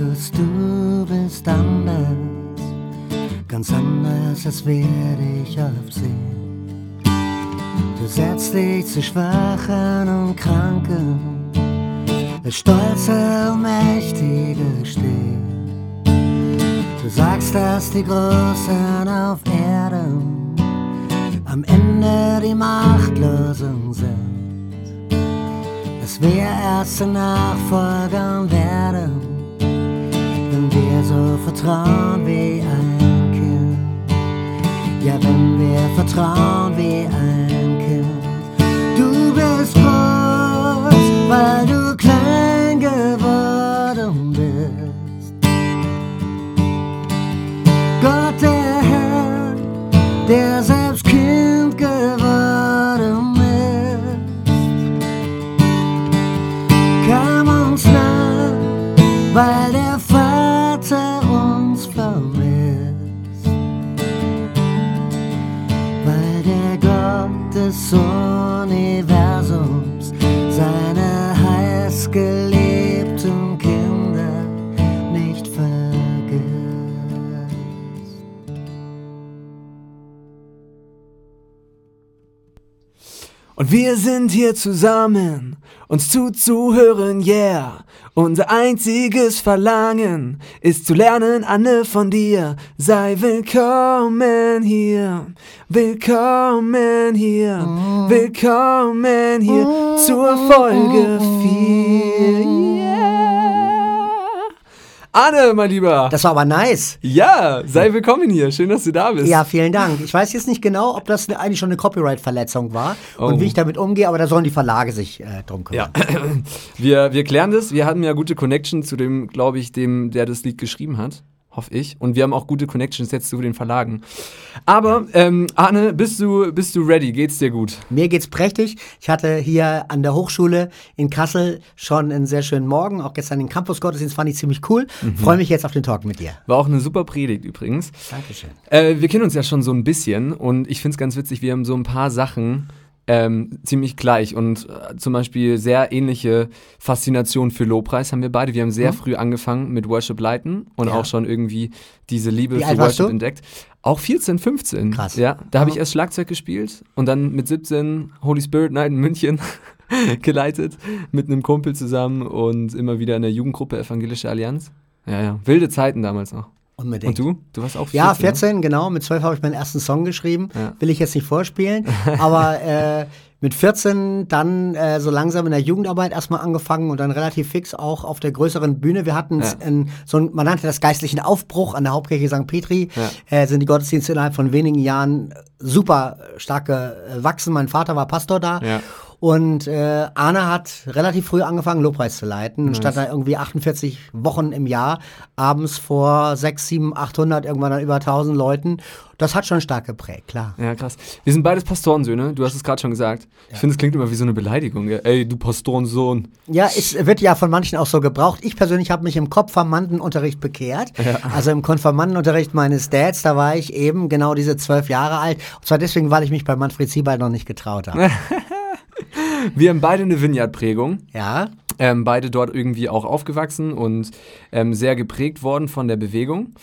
Jesus, du bist anders, ganz anders, als werde ich oft sehen. Du setzt dich zu Schwachen und Kranken, der Stolze und Mächtige stehen. Du sagst, dass die Großen auf Erden am Ende die Machtlosen sind. Dass wir erste Nachfolger werden, wir so vertrauen wie ein Kind. Ja, wenn wir vertrauen wie ein Kind. Du bist groß, weil du wir sind hier zusammen, uns zuzuhören, yeah. Unser einziges Verlangen ist zu lernen, Anne, von dir. Sei willkommen hier, willkommen hier, willkommen hier zur Folge 4, yeah. Anne, mein Lieber. Das war aber nice. ja, sei willkommen hier. Schön, dass du da bist. Ja, vielen Dank. Ich weiß jetzt nicht genau, ob das eigentlich schon eine Copyright-Verletzung war und Oh. wie ich damit umgehe, aber da sollen die Verlage sich äh, drum Ja, kümmern. wir, wir klären das. Wir hatten ja gute Connection zu dem, glaube ich, dem, der das Lied geschrieben hat. Hoffe ich. Und wir haben auch gute Connections jetzt zu den Verlagen. Aber, ähm, Arne, bist du, bist du ready? Geht's dir gut? Mir geht's prächtig. Ich hatte hier an der Hochschule in Kassel schon einen sehr schönen Morgen. Auch gestern den Campus-Gottesdienst fand ich ziemlich cool. Mhm. Freue mich jetzt auf den Talk mit dir. War auch eine super Predigt übrigens. Dankeschön. Äh, wir kennen uns ja schon so ein bisschen und ich finde es ganz witzig, wir haben so ein paar Sachen ähm, ziemlich gleich und äh, zum Beispiel sehr ähnliche Faszination für Lobpreis haben wir beide. Wir haben sehr früh angefangen mit Worship leiten und Ja. auch schon irgendwie diese Liebe Wie für Worship entdeckt. Auch 14, 15. Krass. Ja, da habe ich erst Schlagzeug gespielt und dann mit 17 Holy Spirit Night in München geleitet mit einem Kumpel zusammen und immer wieder in der Jugendgruppe Evangelische Allianz. Ja, ja, wilde Zeiten damals noch. Unbedingt. Und du? Du warst auch 14, Ja, ne? 14, genau. Mit 12 habe ich meinen ersten Song geschrieben. Ja. Will ich jetzt nicht vorspielen. aber äh, mit 14 dann äh, so langsam in der Jugendarbeit erstmal angefangen und dann relativ fix auch auf der größeren Bühne. Wir hatten Ja. in, so ein, man nannte das geistlichen Aufbruch an der Hauptkirche St. Petri. Ja. Äh, sind die Gottesdienste innerhalb von wenigen Jahren super stark gewachsen. Mein Vater war Pastor da. Ja. Und äh, Arne hat relativ früh angefangen, Lobpreis zu leiten. Nice. stand da irgendwie 48 Wochen im Jahr, abends vor 6, 7, 800, irgendwann dann über 1000 Leuten. Das hat schon stark geprägt, klar. Ja, krass. Wir sind beides Pastorensöhne, du hast es gerade schon gesagt. Ich finde, es klingt immer wie so eine Beleidigung. Ja. Ey, du Pastorensohn. Ja, es wird ja von manchen auch so gebraucht. Ich persönlich habe mich im Konfirmandenunterricht bekehrt. Also im Konfirmandenunterricht meines Dads, da war ich eben genau diese zwölf Jahre alt. Und zwar deswegen, weil ich mich bei Manfred Siebald noch nicht getraut habe. Wir haben beide eine Vineyard-Prägung. ja, Ähm, beide dort irgendwie auch aufgewachsen und ähm, sehr geprägt worden von der Bewegung.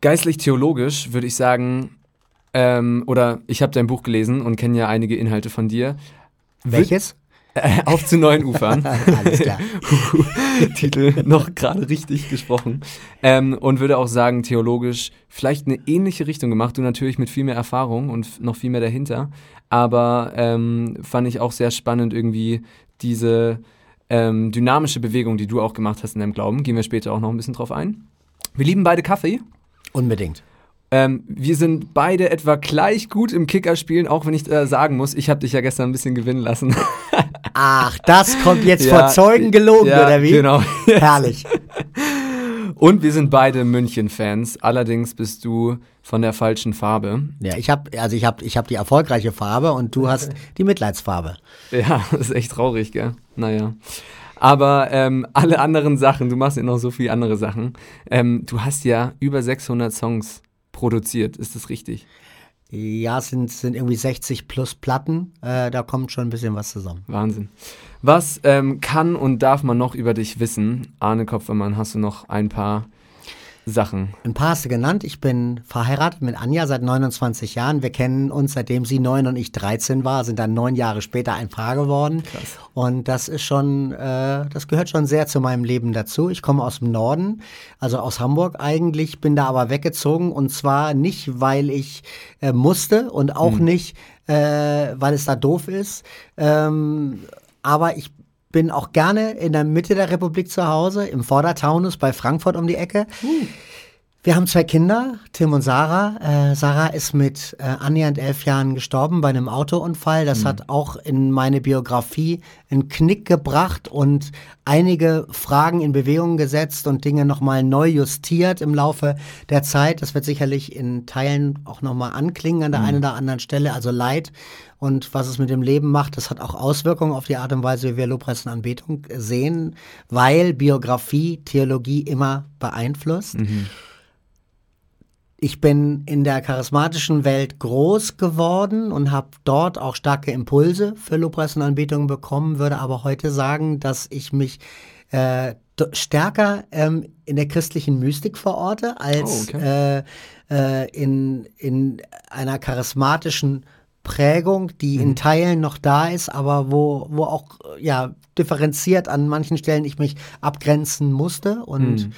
Geistlich-theologisch würde ich sagen, ähm, oder ich habe dein Buch gelesen und kenne ja einige Inhalte von dir. welches? Äh, auf zu neuen Ufern. Alles klar. Titel noch gerade richtig gesprochen. Ähm, und würde auch sagen, theologisch vielleicht eine ähnliche Richtung gemacht. Du natürlich mit viel mehr Erfahrung und noch viel mehr dahinter. Aber ähm, fand ich auch sehr spannend irgendwie diese ähm, dynamische Bewegung, die du auch gemacht hast in deinem Glauben. Gehen wir später auch noch ein bisschen drauf ein. Wir lieben beide Kaffee. Unbedingt. Ähm, wir sind beide etwa gleich gut im Kicker-Spielen, auch wenn ich äh, sagen muss, ich habe dich ja gestern ein bisschen gewinnen lassen. Ach, das kommt jetzt Ja, vor Zeugen gelogen, ja, oder wie? genau. Herrlich. Und wir sind beide München-Fans. Allerdings bist du von der falschen Farbe. Ja, ich habe also ich habe ich habe die erfolgreiche Farbe und du hast die Mitleidsfarbe. Ja, das ist echt traurig, gell? Naja. Aber ähm, alle anderen Sachen, du machst ja noch so viele andere Sachen. Ähm, du hast ja über 600 Songs produziert, ist das richtig? Ja, sind, sind irgendwie 60 plus Platten. Äh, da kommt schon ein bisschen was zusammen. Wahnsinn. Was ähm, kann und darf man noch über dich wissen? Arne Kopfermann, hast du noch ein paar Sachen? Ein paar hast du genannt. Ich bin verheiratet mit Anja seit 29 Jahren. Wir kennen uns, seitdem sie neun und ich 13 war, sind dann neun Jahre später ein Paar geworden. Krass. Und das ist schon, äh, das gehört schon sehr zu meinem Leben dazu. Ich komme aus dem Norden, also aus Hamburg eigentlich, bin da aber weggezogen und zwar nicht, weil ich äh, musste und auch hm. nicht, äh, weil es da doof ist. Ähm, aber ich bin auch gerne in der Mitte der Republik zu Hause, im Vordertaunus bei Frankfurt um die Ecke. Uh. Wir haben zwei Kinder, Tim und Sarah. Äh, Sarah ist mit äh, annähernd elf Jahren gestorben bei einem Autounfall. Das mhm. hat auch in meine Biografie einen Knick gebracht und einige Fragen in Bewegung gesetzt und Dinge nochmal neu justiert im Laufe der Zeit. Das wird sicherlich in Teilen auch nochmal anklingen an der mhm. einen oder anderen Stelle. Also Leid und was es mit dem Leben macht, das hat auch Auswirkungen auf die Art und Weise, wie wir Lobpreis und Anbetung sehen, weil Biografie Theologie immer beeinflusst. Mhm. Ich bin in der charismatischen Welt groß geworden und habe dort auch starke Impulse für Lobpreis und Anbetung bekommen, würde aber heute sagen, dass ich mich äh, stärker ähm, in der christlichen Mystik verorte als oh, okay. äh, äh, in, in einer charismatischen Prägung, die mhm. in Teilen noch da ist, aber wo, wo auch ja differenziert an manchen Stellen ich mich abgrenzen musste und mhm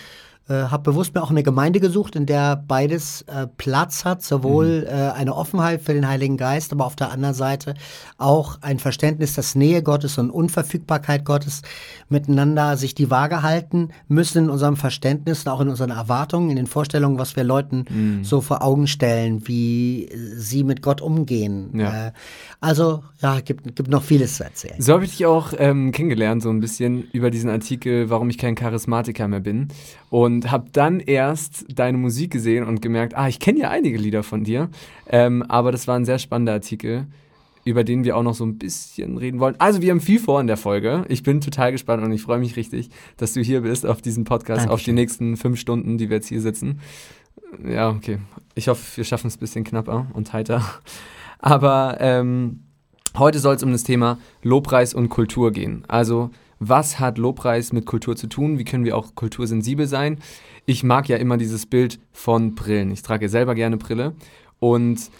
äh, habe bewusst mir auch eine Gemeinde gesucht, in der beides äh, Platz hat, sowohl mhm. äh, eine Offenheit für den Heiligen Geist, aber auf der anderen Seite auch ein Verständnis, dass Nähe Gottes und Unverfügbarkeit Gottes miteinander sich die Waage halten müssen in unserem Verständnis und auch in unseren Erwartungen, in den Vorstellungen, was wir Leuten mhm. so vor Augen stellen, wie sie mit Gott umgehen. Ja. Äh, also ja, gibt, gibt noch vieles zu erzählen. So habe ich dich auch ähm, kennengelernt, so ein bisschen über diesen Artikel, warum ich kein Charismatiker mehr bin. Und habe dann erst deine Musik gesehen und gemerkt, ah, ich kenne ja einige Lieder von dir. Ähm, aber das war ein sehr spannender Artikel, über den wir auch noch so ein bisschen reden wollen. Also wir haben viel vor in der Folge. Ich bin total gespannt und ich freue mich richtig, dass du hier bist auf diesem Podcast, Dankeschön. auf die nächsten fünf Stunden, die wir jetzt hier sitzen. Ja, okay. Ich hoffe, wir schaffen es ein bisschen knapper und heiter. Aber ähm, heute soll es um das Thema Lobpreis und Kultur gehen. Also was hat Lobpreis mit Kultur zu tun? Wie können wir auch kultursensibel sein? Ich mag ja immer dieses Bild von Brillen. Ich trage selber gerne Brille und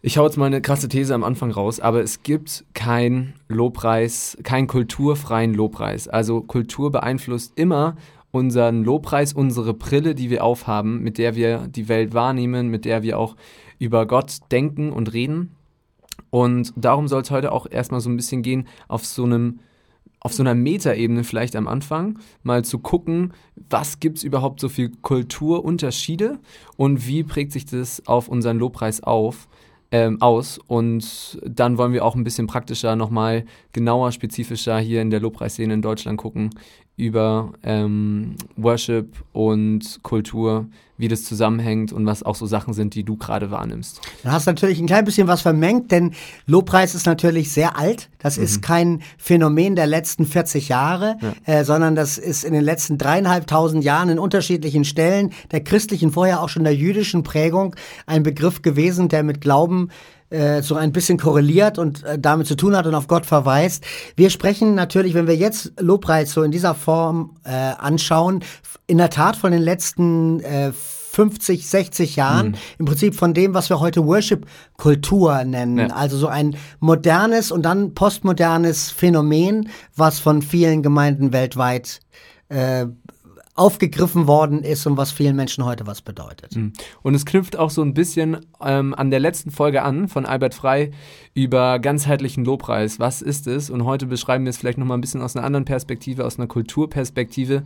ich hau jetzt mal eine krasse These am Anfang raus, aber es gibt kein Lobpreis, keinen kulturfreien Lobpreis. Also Kultur beeinflusst immer unseren Lobpreis, unsere Brille, die wir aufhaben, mit der wir die Welt wahrnehmen, mit der wir auch über Gott denken und reden. Und darum soll es heute auch erstmal so ein bisschen gehen auf so einem auf so einer Metaebene vielleicht am Anfang mal zu gucken, was gibt es überhaupt so viel Kulturunterschiede und wie prägt sich das auf unseren Lobpreis auf, ähm, aus. Und dann wollen wir auch ein bisschen praktischer, nochmal genauer, spezifischer hier in der Lobpreisszene in Deutschland gucken über ähm, Worship und Kultur, wie das zusammenhängt und was auch so Sachen sind, die du gerade wahrnimmst. Du hast natürlich ein klein bisschen was vermengt, denn Lobpreis ist natürlich sehr alt. Das mhm. ist kein Phänomen der letzten 40 Jahre, ja. äh, sondern das ist in den letzten dreieinhalbtausend Jahren in unterschiedlichen Stellen der christlichen, vorher auch schon der jüdischen Prägung ein Begriff gewesen, der mit Glauben äh, so ein bisschen korreliert und äh, damit zu tun hat und auf Gott verweist. Wir sprechen natürlich, wenn wir jetzt Lobpreis so in dieser Form äh, anschauen, in der Tat von den letzten äh, 50, 60 Jahren, mhm. im Prinzip von dem, was wir heute Worship-Kultur nennen. Ja. Also so ein modernes und dann postmodernes Phänomen, was von vielen Gemeinden weltweit äh, aufgegriffen worden ist und was vielen Menschen heute was bedeutet. Mhm. Und es knüpft auch so ein bisschen ähm, an der letzten Folge an von Albert Frei über ganzheitlichen Lobpreis. Was ist es? Und heute beschreiben wir es vielleicht nochmal ein bisschen aus einer anderen Perspektive, aus einer Kulturperspektive.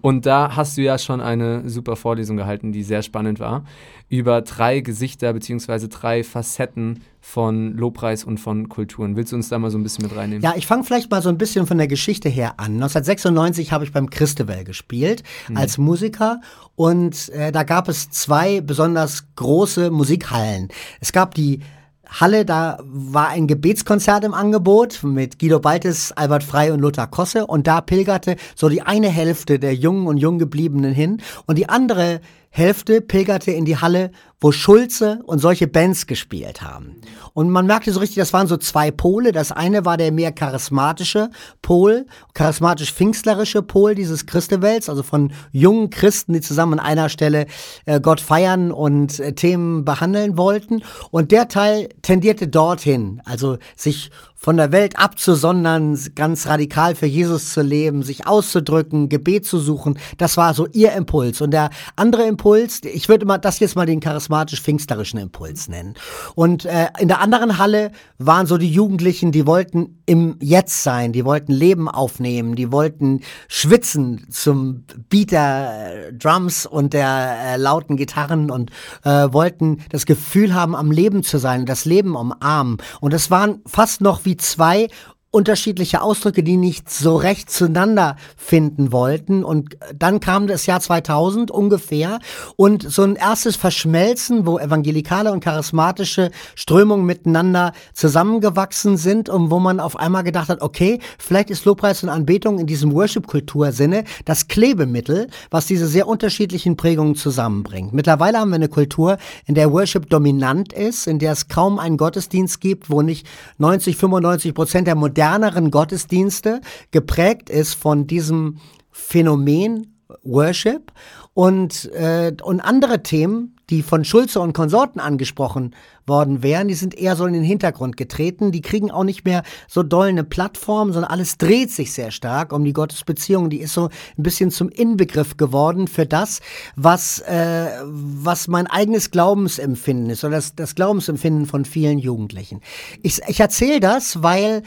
Und da hast du ja schon eine super Vorlesung gehalten, die sehr spannend war, über drei Gesichter bzw. drei Facetten von Lobpreis und von Kulturen. Willst du uns da mal so ein bisschen mit reinnehmen? Ja, ich fange vielleicht mal so ein bisschen von der Geschichte her an. 1996 habe ich beim Christabel gespielt mhm. als Musiker und äh, da gab es zwei besonders große Musikhallen. Es gab die Halle, da war ein Gebetskonzert im Angebot mit Guido Baltes, Albert Frei und Lothar Kosse und da pilgerte so die eine Hälfte der Jungen und Junggebliebenen hin und die andere Hälfte pilgerte in die Halle, wo Schulze und solche Bands gespielt haben. Und man merkte so richtig, das waren so zwei Pole. Das eine war der mehr charismatische Pol, charismatisch-pfingstlerische Pol dieses Christewelts, also von jungen Christen, die zusammen an einer Stelle äh, Gott feiern und äh, Themen behandeln wollten. Und der Teil tendierte dorthin, also sich von der Welt abzusondern, ganz radikal für Jesus zu leben, sich auszudrücken, Gebet zu suchen. Das war so ihr Impuls. Und der andere Impuls, ich würde mal das jetzt mal den charismatisch-pfingsterischen Impuls nennen. Und äh, in der anderen Halle waren so die Jugendlichen, die wollten im Jetzt sein, die wollten Leben aufnehmen, die wollten schwitzen zum Beat der äh, Drums und der äh, lauten Gitarren und äh, wollten das Gefühl haben, am Leben zu sein, das Leben umarmen. Und das waren fast noch wie zwei unterschiedliche Ausdrücke, die nicht so recht zueinander finden wollten. Und dann kam das Jahr 2000 ungefähr und so ein erstes Verschmelzen, wo evangelikale und charismatische Strömungen miteinander zusammengewachsen sind und wo man auf einmal gedacht hat, okay, vielleicht ist Lobpreis und Anbetung in diesem Worship-Kultur-Sinne das Klebemittel, was diese sehr unterschiedlichen Prägungen zusammenbringt. Mittlerweile haben wir eine Kultur, in der Worship dominant ist, in der es kaum einen Gottesdienst gibt, wo nicht 90, 95 Prozent der modernen moderneren Gottesdienste geprägt ist von diesem Phänomen Worship und, äh, und andere Themen, die von Schulze und Konsorten angesprochen worden wären, die sind eher so in den Hintergrund getreten. Die kriegen auch nicht mehr so doll eine Plattform, sondern alles dreht sich sehr stark um die Gottesbeziehung. Die ist so ein bisschen zum Inbegriff geworden für das, was, äh, was mein eigenes Glaubensempfinden ist oder das, das Glaubensempfinden von vielen Jugendlichen. Ich, ich erzähle das, weil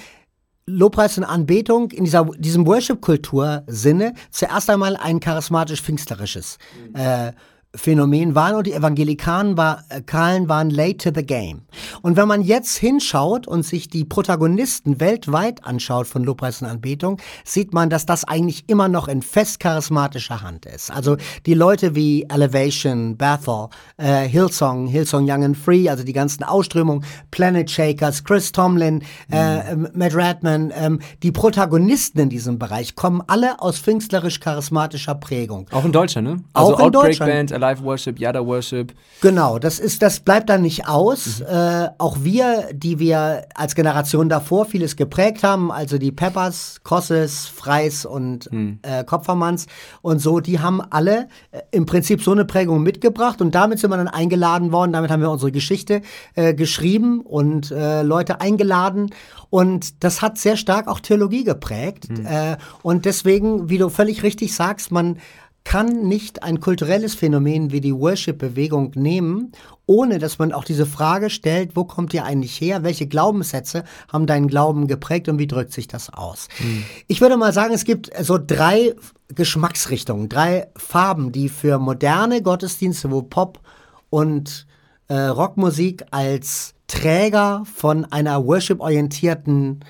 Lobpreis und Anbetung in dieser, diesem Worship-Kultur-Sinne zuerst einmal ein charismatisch-pfingstlerisches äh, Phänomen waren und die Evangelikanen war, äh, waren late to the game. Und wenn man jetzt hinschaut und sich die Protagonisten weltweit anschaut von Lobpreis und Anbetung, sieht man, dass das eigentlich immer noch in fest charismatischer Hand ist. Also die Leute wie Elevation, Bethel, äh, Hillsong, Hillsong Young and Free, also die ganzen Ausströmungen, Planet Shakers, Chris Tomlin, äh, mhm. Matt Redman, ähm, die Protagonisten in diesem Bereich kommen alle aus pfingstlerisch-charismatischer Prägung. Auch in Deutschland, ne? Also Auch in Outbreak Deutschland. Band, Alive Worship, Yada Worship. Genau, das ist, das bleibt dann nicht aus. Mhm. Äh, auch wir, die wir als Generation davor vieles geprägt haben, also die Peppers, Kosses, Freis und mhm. äh, Kopfermanns und so, die haben alle äh, im Prinzip so eine Prägung mitgebracht und damit sind wir dann eingeladen worden. Damit haben wir unsere Geschichte äh, geschrieben und äh, Leute eingeladen. Und das hat sehr stark auch Theologie geprägt. Mhm. Äh, und deswegen, wie du völlig richtig sagst, man kann nicht ein kulturelles Phänomen wie die Worship-Bewegung nehmen, ohne dass man auch diese Frage stellt, wo kommt ihr eigentlich her? Welche Glaubenssätze haben deinen Glauben geprägt und wie drückt sich das aus? Hm. Ich würde mal sagen, es gibt so drei Geschmacksrichtungen, drei Farben, die für moderne Gottesdienste, wo Pop und äh, Rockmusik als Träger von einer worship-orientierten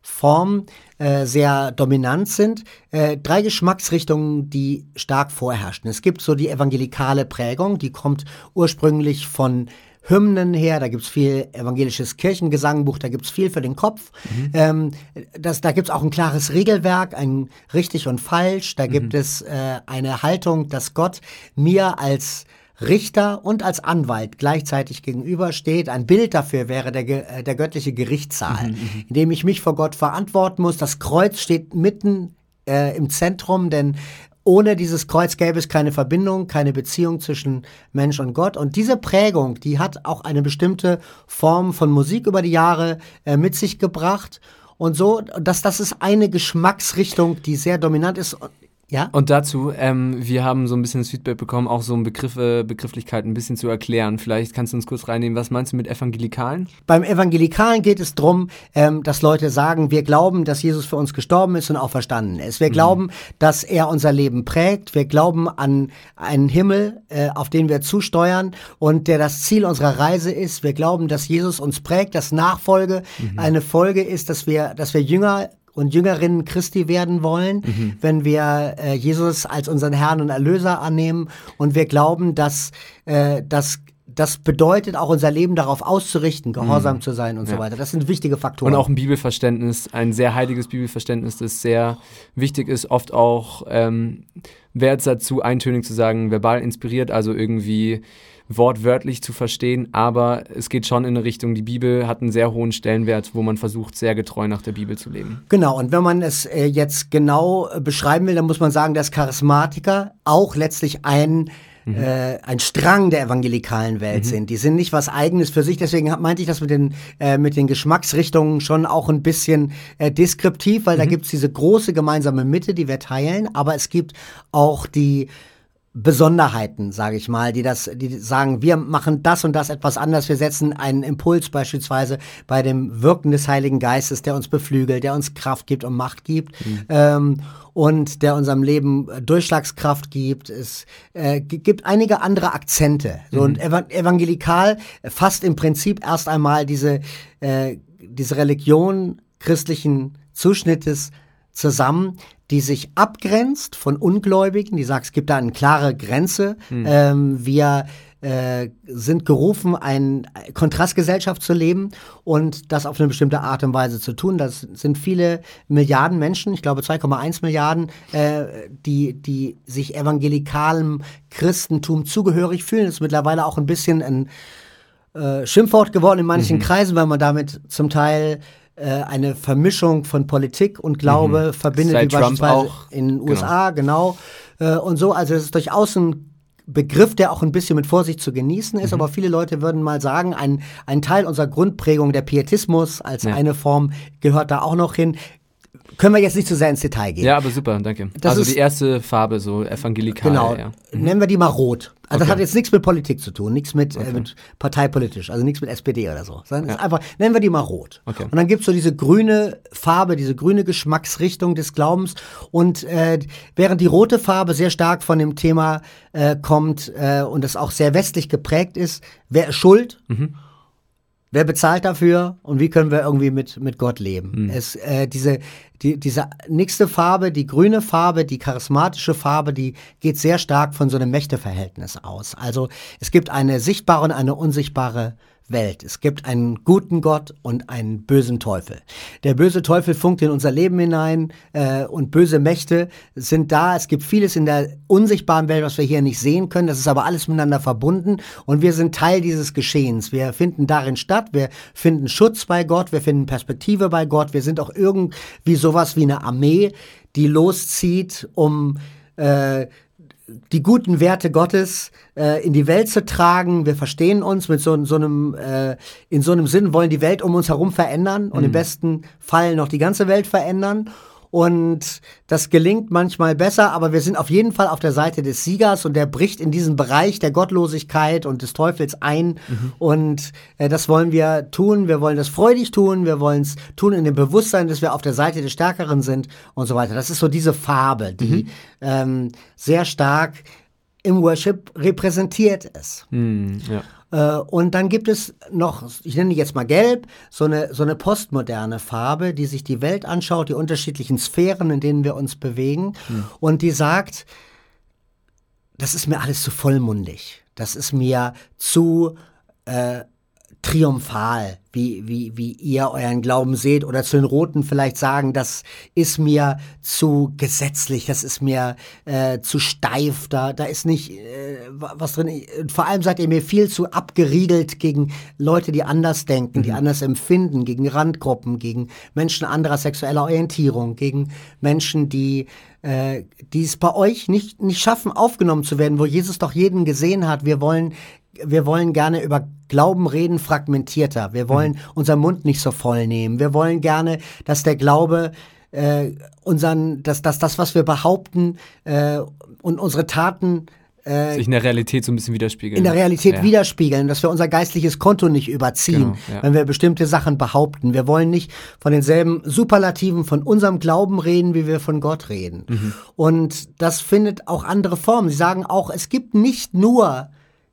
Form äh, sehr dominant sind. Äh, drei Geschmacksrichtungen, die stark vorherrschen. Es gibt so die evangelikale Prägung, die kommt ursprünglich von Hymnen her, da gibt's viel evangelisches Kirchengesangbuch, da gibt's viel für den Kopf. Mhm. Ähm, das, da gibt's auch ein klares Regelwerk, ein richtig und falsch. Da mhm. gibt es äh, eine Haltung, dass Gott mir als Richter und als Anwalt gleichzeitig gegenübersteht. Ein Bild dafür wäre der, äh, der göttliche Gerichtssaal, mhm, mhm, in dem ich mich vor Gott verantworten muss. Das Kreuz steht mitten äh, im Zentrum, denn ohne dieses Kreuz gäbe es keine Verbindung, keine Beziehung zwischen Mensch und Gott. Und diese Prägung, die hat auch eine bestimmte Form von Musik über die Jahre äh, mit sich gebracht. Und so, dass das ist eine Geschmacksrichtung, die sehr dominant ist. Ja. Und dazu, ähm, wir haben so ein bisschen das Feedback bekommen, auch so Begriffe, Begrifflichkeiten ein bisschen zu erklären. Vielleicht kannst du uns kurz reinnehmen, was meinst du mit Evangelikalen? Beim Evangelikalen geht es darum, ähm, dass Leute sagen, wir glauben, dass Jesus für uns gestorben ist und auch verstanden ist. Wir mhm. glauben, dass er unser Leben prägt. Wir glauben an einen Himmel, äh, auf den wir zusteuern und der das Ziel unserer Reise ist. Wir glauben, dass Jesus uns prägt, dass Nachfolge mhm. eine Folge ist, dass wir, dass wir Jünger und Jüngerinnen Christi werden wollen, mhm. wenn wir äh, Jesus als unseren Herrn und Erlöser annehmen und wir glauben, dass, äh, dass das bedeutet auch unser Leben darauf auszurichten, gehorsam mhm. zu sein und ja. so weiter. Das sind wichtige Faktoren. Und auch ein Bibelverständnis, ein sehr heiliges Bibelverständnis, das sehr wichtig ist, oft auch ähm, jetzt dazu eintönig zu sagen, verbal inspiriert, also irgendwie wortwörtlich zu verstehen, aber es geht schon in eine Richtung, die Bibel hat einen sehr hohen Stellenwert, wo man versucht, sehr getreu nach der Bibel zu leben. Genau, und wenn man es äh, jetzt genau äh, beschreiben will, dann muss man sagen, dass Charismatiker auch letztlich ein Mhm. Äh, ein Strang der evangelikalen Welt mhm. sind. Die sind nicht was Eigenes für sich. Deswegen meinte ich das mit den, äh, mit den Geschmacksrichtungen schon auch ein bisschen äh, deskriptiv, weil mhm. da gibt's diese große gemeinsame Mitte, die wir teilen, aber es gibt auch die Besonderheiten, sage ich mal, die das, die sagen, wir machen das und das etwas anders. Wir setzen einen Impuls beispielsweise bei dem Wirken des Heiligen Geistes, der uns beflügelt, der uns Kraft gibt und Macht gibt mhm. ähm, und der unserem Leben Durchschlagskraft gibt. Es äh, gibt einige andere Akzente. So mhm. und evangelikal fasst im Prinzip erst einmal diese äh, diese Religion christlichen Zuschnittes zusammen, die sich abgrenzt von Ungläubigen, die sagt, es gibt da eine klare Grenze. Mhm. Ähm, wir äh, sind gerufen, eine Kontrastgesellschaft zu leben und das auf eine bestimmte Art und Weise zu tun. Das sind viele Milliarden Menschen, ich glaube 2,1 Milliarden, äh, die, die sich evangelikalem Christentum zugehörig fühlen. Das ist mittlerweile auch ein bisschen ein äh, Schimpfwort geworden in manchen mhm. Kreisen, weil man damit zum Teil eine Vermischung von Politik und Glaube mhm. verbindet, Seit wie Trump beispielsweise auch. in den USA, genau. genau. Äh, und so, also es ist durchaus ein Begriff, der auch ein bisschen mit Vorsicht zu genießen ist, mhm. aber viele Leute würden mal sagen, ein, ein Teil unserer Grundprägung, der Pietismus als ja. eine Form, gehört da auch noch hin können wir jetzt nicht zu sehr ins Detail gehen. Ja, aber super, danke. Das also die erste Farbe, so evangelikal. Genau. Ja. Mhm. Nennen wir die mal rot. Also okay. das hat jetzt nichts mit Politik zu tun, nichts mit, äh, okay. äh, mit parteipolitisch, also nichts mit SPD oder so. Sondern ja. einfach, nennen wir die mal rot. Okay. Und dann gibt's so diese grüne Farbe, diese grüne Geschmacksrichtung des Glaubens. Und äh, während die rote Farbe sehr stark von dem Thema äh, kommt äh, und es auch sehr westlich geprägt ist, wer ist schuld? Mhm Wer bezahlt dafür und wie können wir irgendwie mit, mit Gott leben? Mhm. Es, äh, diese, die, diese nächste Farbe, die grüne Farbe, die charismatische Farbe, die geht sehr stark von so einem Mächteverhältnis aus. Also es gibt eine sichtbare und eine unsichtbare Welt. Es gibt einen guten Gott und einen bösen Teufel. Der böse Teufel funkt in unser Leben hinein äh, und böse Mächte sind da. Es gibt vieles in der unsichtbaren Welt, was wir hier nicht sehen können. Das ist aber alles miteinander verbunden und wir sind Teil dieses Geschehens. Wir finden darin statt. Wir finden Schutz bei Gott. Wir finden Perspektive bei Gott. Wir sind auch irgendwie sowas wie eine Armee, die loszieht, um äh, die guten Werte Gottes äh, in die Welt zu tragen. Wir verstehen uns mit so, so einem, äh, in so einem Sinn, wollen die Welt um uns herum verändern und mhm. im besten Fall noch die ganze Welt verändern. Und das gelingt manchmal besser, aber wir sind auf jeden Fall auf der Seite des Siegers und der bricht in diesen Bereich der Gottlosigkeit und des Teufels ein. Mhm. Und äh, das wollen wir tun. Wir wollen das freudig tun. Wir wollen es tun in dem Bewusstsein, dass wir auf der Seite des Stärkeren sind und so weiter. Das ist so diese Farbe, die mhm. ähm, sehr stark im Worship repräsentiert ist. Mhm, ja. Äh, und dann gibt es noch, ich nenne die jetzt mal gelb, so eine, so eine postmoderne Farbe, die sich die Welt anschaut, die unterschiedlichen Sphären, in denen wir uns bewegen. Hm. Und die sagt, das ist mir alles zu vollmundig. Das ist mir zu äh, triumphal, wie, wie, wie ihr euren Glauben seht, oder zu den Roten vielleicht sagen, das ist mir zu gesetzlich, das ist mir äh, zu steif, da, da ist nicht äh, was drin. Vor allem seid ihr mir viel zu abgeriegelt gegen Leute, die anders denken, mhm. die anders empfinden, gegen Randgruppen, gegen Menschen anderer sexueller Orientierung, gegen Menschen, die äh, die es bei euch nicht, nicht schaffen, aufgenommen zu werden, wo Jesus doch jeden gesehen hat. Wir wollen wir wollen gerne über Glauben reden fragmentierter. Wir wollen mhm. unseren Mund nicht so voll nehmen. Wir wollen gerne, dass der Glaube äh, unseren, dass, dass das, was wir behaupten äh, und unsere Taten äh, sich in der Realität so ein bisschen widerspiegeln. In der Realität ja. widerspiegeln, dass wir unser geistliches Konto nicht überziehen, genau, ja. wenn wir bestimmte Sachen behaupten. Wir wollen nicht von denselben Superlativen von unserem Glauben reden, wie wir von Gott reden. Mhm. Und das findet auch andere Formen. Sie sagen auch, es gibt nicht nur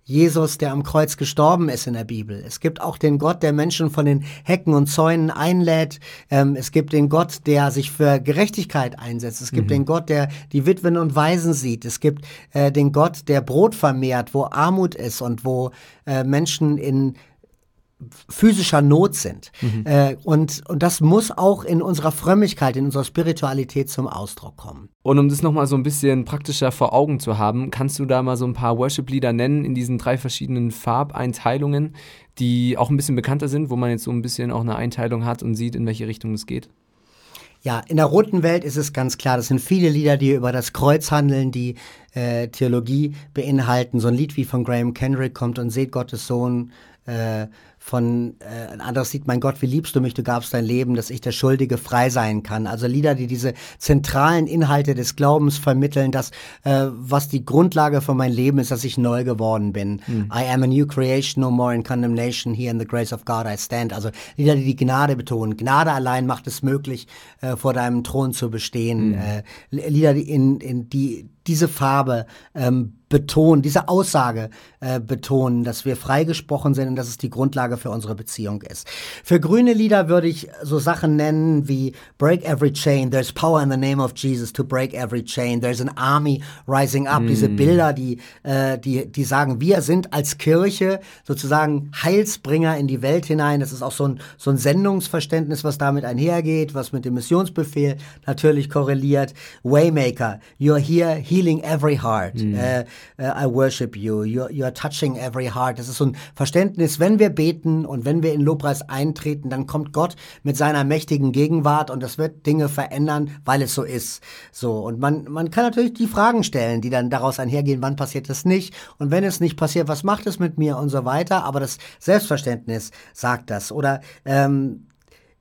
Jesus, der am Kreuz gestorben ist in der Bibel. Es gibt auch den Gott, der Menschen von den Hecken und Zäunen einlädt. Ähm, es gibt den Gott, der sich für Gerechtigkeit einsetzt. Es gibt mhm. den Gott, der die Witwen und Waisen sieht. Es gibt äh, den Gott, der Brot vermehrt, wo Armut ist und wo äh, Menschen in physischer Not sind. Mhm. Äh, und, und das muss auch in unserer Frömmigkeit, in unserer Spiritualität zum Ausdruck kommen. Und um das nochmal so ein bisschen praktischer vor Augen zu haben, kannst du da mal so ein paar Worship-Lieder nennen in diesen drei verschiedenen Farbeinteilungen, die auch ein bisschen bekannter sind, wo man jetzt so ein bisschen auch eine Einteilung hat und sieht, in welche Richtung es geht? Ja, in der roten Welt ist es ganz klar, das sind viele Lieder, die über das Kreuz handeln, die äh, Theologie beinhalten. So ein Lied wie von Graham Kendrick kommt und seht Gottes Sohn äh, von äh, ein anderes Lied, mein Gott, wie liebst du mich, du gabst dein Leben, dass ich der Schuldige frei sein kann. Also Lieder, die diese zentralen Inhalte des Glaubens vermitteln, dass äh, was die Grundlage für mein Leben ist, dass ich neu geworden bin. Mhm. I am a new creation, no more in condemnation, here in the grace of God I stand. Also Lieder, die die Gnade betonen. Gnade allein macht es möglich, äh, vor deinem Thron zu bestehen. Mhm. Äh, Lieder, die in, in die diese Farbe ähm, betonen, diese Aussage äh, betonen, dass wir freigesprochen sind und dass es die Grundlage für unsere Beziehung ist. Für grüne Lieder würde ich so Sachen nennen wie Break Every Chain, There's Power in the Name of Jesus to break every chain, There's an Army rising up, mm. diese Bilder, die, äh, die, die sagen, wir sind als Kirche sozusagen Heilsbringer in die Welt hinein. Das ist auch so ein, so ein Sendungsverständnis, was damit einhergeht, was mit dem Missionsbefehl natürlich korreliert. Waymaker, you're here, healing every heart. Mm. Äh, I worship you, you're, you're touching every heart. Das ist so ein Verständnis, wenn wir beten und wenn wir in Lobpreis eintreten, dann kommt Gott mit seiner mächtigen Gegenwart und das wird Dinge verändern, weil es so ist. So, und man, man kann natürlich die Fragen stellen, die dann daraus einhergehen, wann passiert das nicht und wenn es nicht passiert, was macht es mit mir und so weiter, aber das Selbstverständnis sagt das. Oder ähm,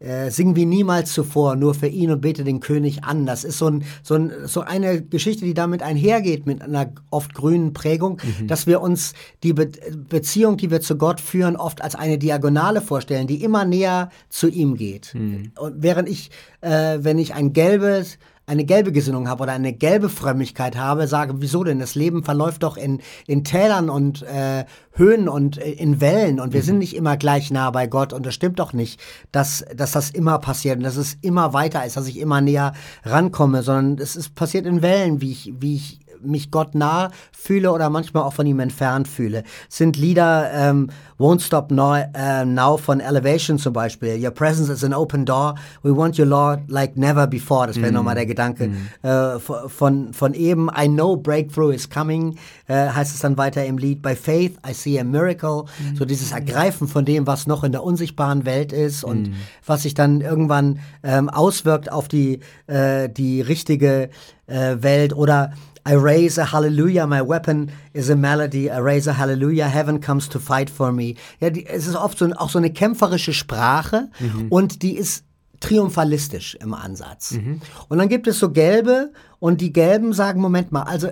äh, singen wie niemals zuvor, nur für ihn und bete den König an. Das ist so, ein, so, ein, so eine Geschichte, die damit einhergeht, mit einer oft grünen Prägung, mhm. dass wir uns die Be Beziehung, die wir zu Gott führen, oft als eine Diagonale vorstellen, die immer näher zu ihm geht. Mhm. Und während ich, äh, wenn ich ein gelbes, eine gelbe Gesinnung habe oder eine gelbe Frömmigkeit habe, sage, wieso denn? Das Leben verläuft doch in, in Tälern und äh, Höhen und äh, in Wellen und wir mhm. sind nicht immer gleich nah bei Gott und das stimmt doch nicht, dass, dass das immer passiert und dass es immer weiter ist, dass ich immer näher rankomme, sondern es ist passiert in Wellen, wie ich, wie ich mich Gott nah fühle oder manchmal auch von ihm entfernt fühle. sind Lieder ähm, Won't Stop Now, äh, Now von Elevation zum Beispiel. Your presence is an open door. We want you, Lord, like never before. Das wäre mm. nochmal der Gedanke mm. äh, von, von eben. I know breakthrough is coming, äh, heißt es dann weiter im Lied. By faith I see a miracle. Mm. So dieses Ergreifen von dem, was noch in der unsichtbaren Welt ist und mm. was sich dann irgendwann ähm, auswirkt auf die, äh, die richtige äh, Welt oder I raise a hallelujah, my weapon is a melody. I raise a hallelujah, heaven comes to fight for me. Ja, die, es ist oft so, auch so eine kämpferische Sprache mhm. und die ist triumphalistisch im Ansatz. Mhm. Und dann gibt es so gelbe und die gelben sagen, Moment mal, also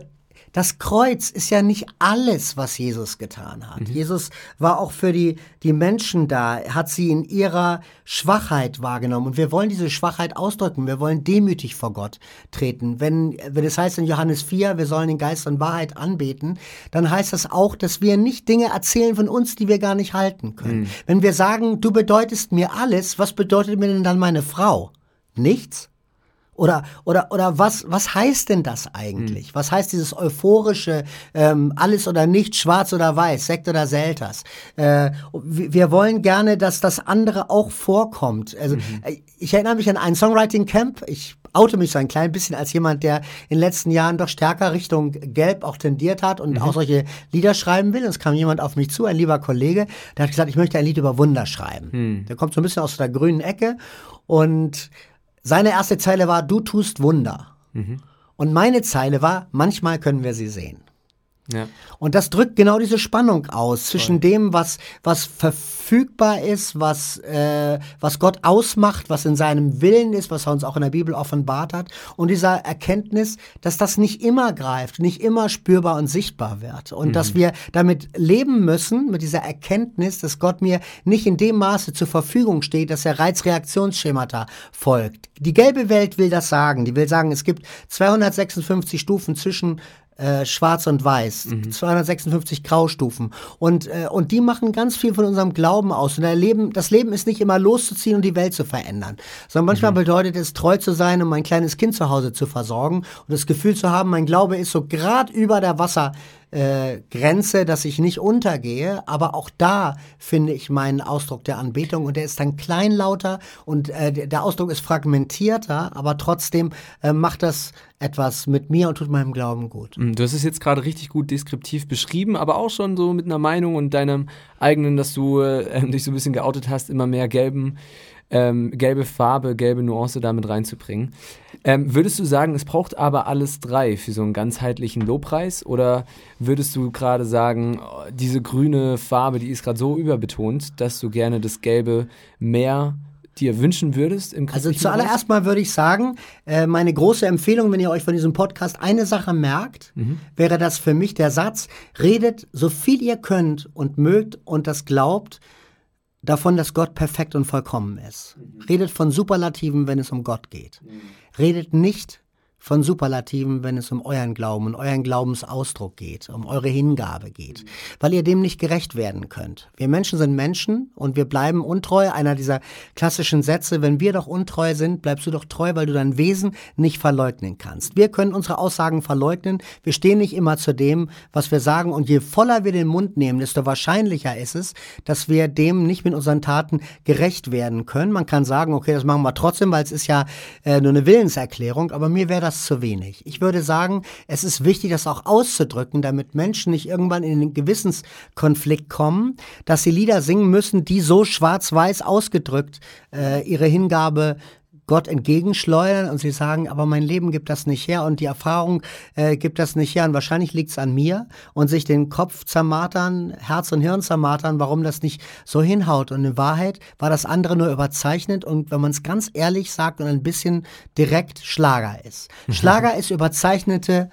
das Kreuz ist ja nicht alles, was Jesus getan hat. Mhm. Jesus war auch für die, die Menschen da, hat sie in ihrer Schwachheit wahrgenommen. Und wir wollen diese Schwachheit ausdrücken. Wir wollen demütig vor Gott treten. Wenn, wenn es heißt in Johannes 4, wir sollen den Geist und Wahrheit anbeten, dann heißt das auch, dass wir nicht Dinge erzählen von uns, die wir gar nicht halten können. Mhm. Wenn wir sagen, du bedeutest mir alles, was bedeutet mir denn dann meine Frau? Nichts? Oder, oder, oder was, was heißt denn das eigentlich? Mhm. Was heißt dieses euphorische ähm, alles oder nicht, schwarz oder weiß, Sekt oder Selters? Äh, wir wollen gerne, dass das andere auch vorkommt. Also mhm. Äh, ich erinnere mich an ein Songwriting Camp. Ich oute mich so ein klein bisschen als jemand, der in den letzten Jahren doch stärker Richtung Gelb auch tendiert hat und mhm. auch solche Lieder schreiben will. Und es kam jemand auf mich zu, ein lieber Kollege, der hat gesagt, ich möchte ein Lied über Wunder schreiben. Mhm. Der kommt so ein bisschen aus der grünen Ecke und seine erste Zeile war, du tust Wunder. Mhm. Und meine Zeile war, manchmal können wir sie sehen. Ja. Und das drückt genau diese Spannung aus zwischen Voll. dem, was, was verfügbar ist, was, äh, was Gott ausmacht, was in seinem Willen ist, was er uns auch in der Bibel offenbart hat, und dieser Erkenntnis, dass das nicht immer greift, nicht immer spürbar und sichtbar wird. Und mhm. dass wir damit leben müssen, mit dieser Erkenntnis, dass Gott mir nicht in dem Maße zur Verfügung steht, dass er Reizreaktionsschemata folgt. Die gelbe Welt will das sagen. Die will sagen, es gibt 256 Stufen zwischen äh, schwarz und weiß, mhm. 256 Graustufen. Und, äh, und die machen ganz viel von unserem Glauben aus. Und Leben, das Leben ist nicht immer loszuziehen und die Welt zu verändern, sondern manchmal mhm. bedeutet es, treu zu sein, um mein kleines Kind zu Hause zu versorgen und das Gefühl zu haben, mein Glaube ist so gerade über der Wasser, äh, Grenze, dass ich nicht untergehe, aber auch da finde ich meinen Ausdruck der Anbetung und der ist dann kleinlauter und äh, der Ausdruck ist fragmentierter, aber trotzdem äh, macht das etwas mit mir und tut meinem Glauben gut. Mm, du hast es jetzt gerade richtig gut deskriptiv beschrieben, aber auch schon so mit einer Meinung und deinem eigenen, dass du äh, dich so ein bisschen geoutet hast, immer mehr gelben ähm, gelbe Farbe, gelbe Nuance damit reinzubringen. Ähm, würdest du sagen, es braucht aber alles drei für so einen ganzheitlichen Lobpreis? Oder würdest du gerade sagen, oh, diese grüne Farbe, die ist gerade so überbetont, dass du gerne das Gelbe mehr dir wünschen würdest im Also zuallererst mal würde ich sagen, äh, meine große Empfehlung, wenn ihr euch von diesem Podcast eine Sache merkt, mhm. wäre das für mich der Satz, redet so viel ihr könnt und mögt und das glaubt, davon, dass Gott perfekt und vollkommen ist. Redet von Superlativen, wenn es um Gott geht. Mhm. Redet nicht von Superlativen, wenn es um euren Glauben und euren Glaubensausdruck geht, um eure Hingabe geht, weil ihr dem nicht gerecht werden könnt. Wir Menschen sind Menschen und wir bleiben untreu. Einer dieser klassischen Sätze, wenn wir doch untreu sind, bleibst du doch treu, weil du dein Wesen nicht verleugnen kannst. Wir können unsere Aussagen verleugnen. Wir stehen nicht immer zu dem, was wir sagen und je voller wir den Mund nehmen, desto wahrscheinlicher ist es, dass wir dem nicht mit unseren Taten gerecht werden können. Man kann sagen, okay, das machen wir trotzdem, weil es ist ja äh, nur eine Willenserklärung, aber mir wäre das das zu wenig. Ich würde sagen, es ist wichtig, das auch auszudrücken, damit Menschen nicht irgendwann in den Gewissenskonflikt kommen, dass sie Lieder singen müssen, die so schwarz-weiß ausgedrückt äh, ihre Hingabe Gott entgegenschleudern und sie sagen, aber mein Leben gibt das nicht her und die Erfahrung äh, gibt das nicht her und wahrscheinlich liegt es an mir und sich den Kopf zermatern, Herz und Hirn zermatern, warum das nicht so hinhaut. Und in Wahrheit war das andere nur überzeichnet und wenn man es ganz ehrlich sagt und ein bisschen direkt Schlager ist. Schlager ist überzeichnete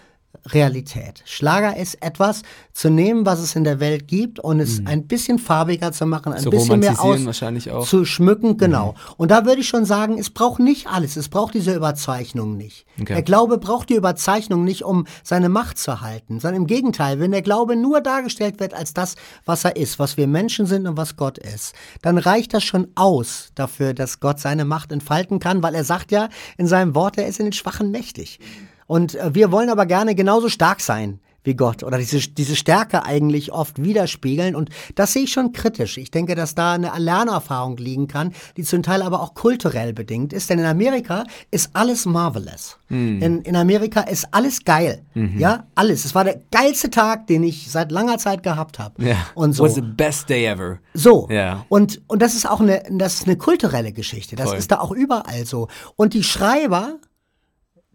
Realität. Schlager ist etwas zu nehmen, was es in der Welt gibt und es mhm. ein bisschen farbiger zu machen, ein zu bisschen mehr aus wahrscheinlich auch. zu schmücken, genau. Mhm. Und da würde ich schon sagen, es braucht nicht alles, es braucht diese Überzeichnung nicht. Okay. Der Glaube braucht die Überzeichnung nicht, um seine Macht zu halten, sondern im Gegenteil, wenn der Glaube nur dargestellt wird als das, was er ist, was wir Menschen sind und was Gott ist, dann reicht das schon aus dafür, dass Gott seine Macht entfalten kann, weil er sagt ja in seinem Wort, er ist in den Schwachen mächtig. Und äh, wir wollen aber gerne genauso stark sein wie Gott oder diese, diese Stärke eigentlich oft widerspiegeln. Und das sehe ich schon kritisch. Ich denke, dass da eine Lernerfahrung liegen kann, die zum Teil aber auch kulturell bedingt ist. Denn in Amerika ist alles marvelous. Mhm. In, in Amerika ist alles geil. Mhm. Ja, alles. Es war der geilste Tag, den ich seit langer Zeit gehabt habe. Ja. Und so. Was the best day ever. So. Ja. Und, und das ist auch eine, das ist eine kulturelle Geschichte. Das Voll. ist da auch überall so. Und die Schreiber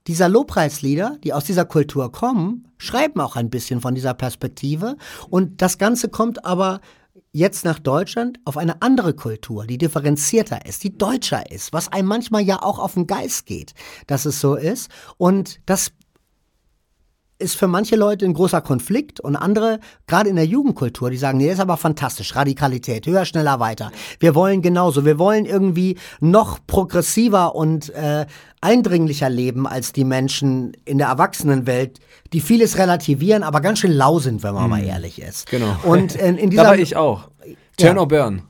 dieser Lobpreislieder, die aus dieser Kultur kommen, schreiben auch ein bisschen von dieser Perspektive. Und das Ganze kommt aber jetzt nach Deutschland auf eine andere Kultur, die differenzierter ist, die deutscher ist, was einem manchmal ja auch auf den Geist geht, dass es so ist. Und das ist für manche Leute ein großer Konflikt und andere, gerade in der Jugendkultur, die sagen, nee, ist aber fantastisch, Radikalität, höher, schneller, weiter. Wir wollen genauso, wir wollen irgendwie noch progressiver und äh, eindringlicher leben als die Menschen in der Erwachsenenwelt, die vieles relativieren, aber ganz schön lau sind, wenn man mhm. mal ehrlich ist. Genau. Und in, in dieser, da war ich auch. Turn ja. or Burn.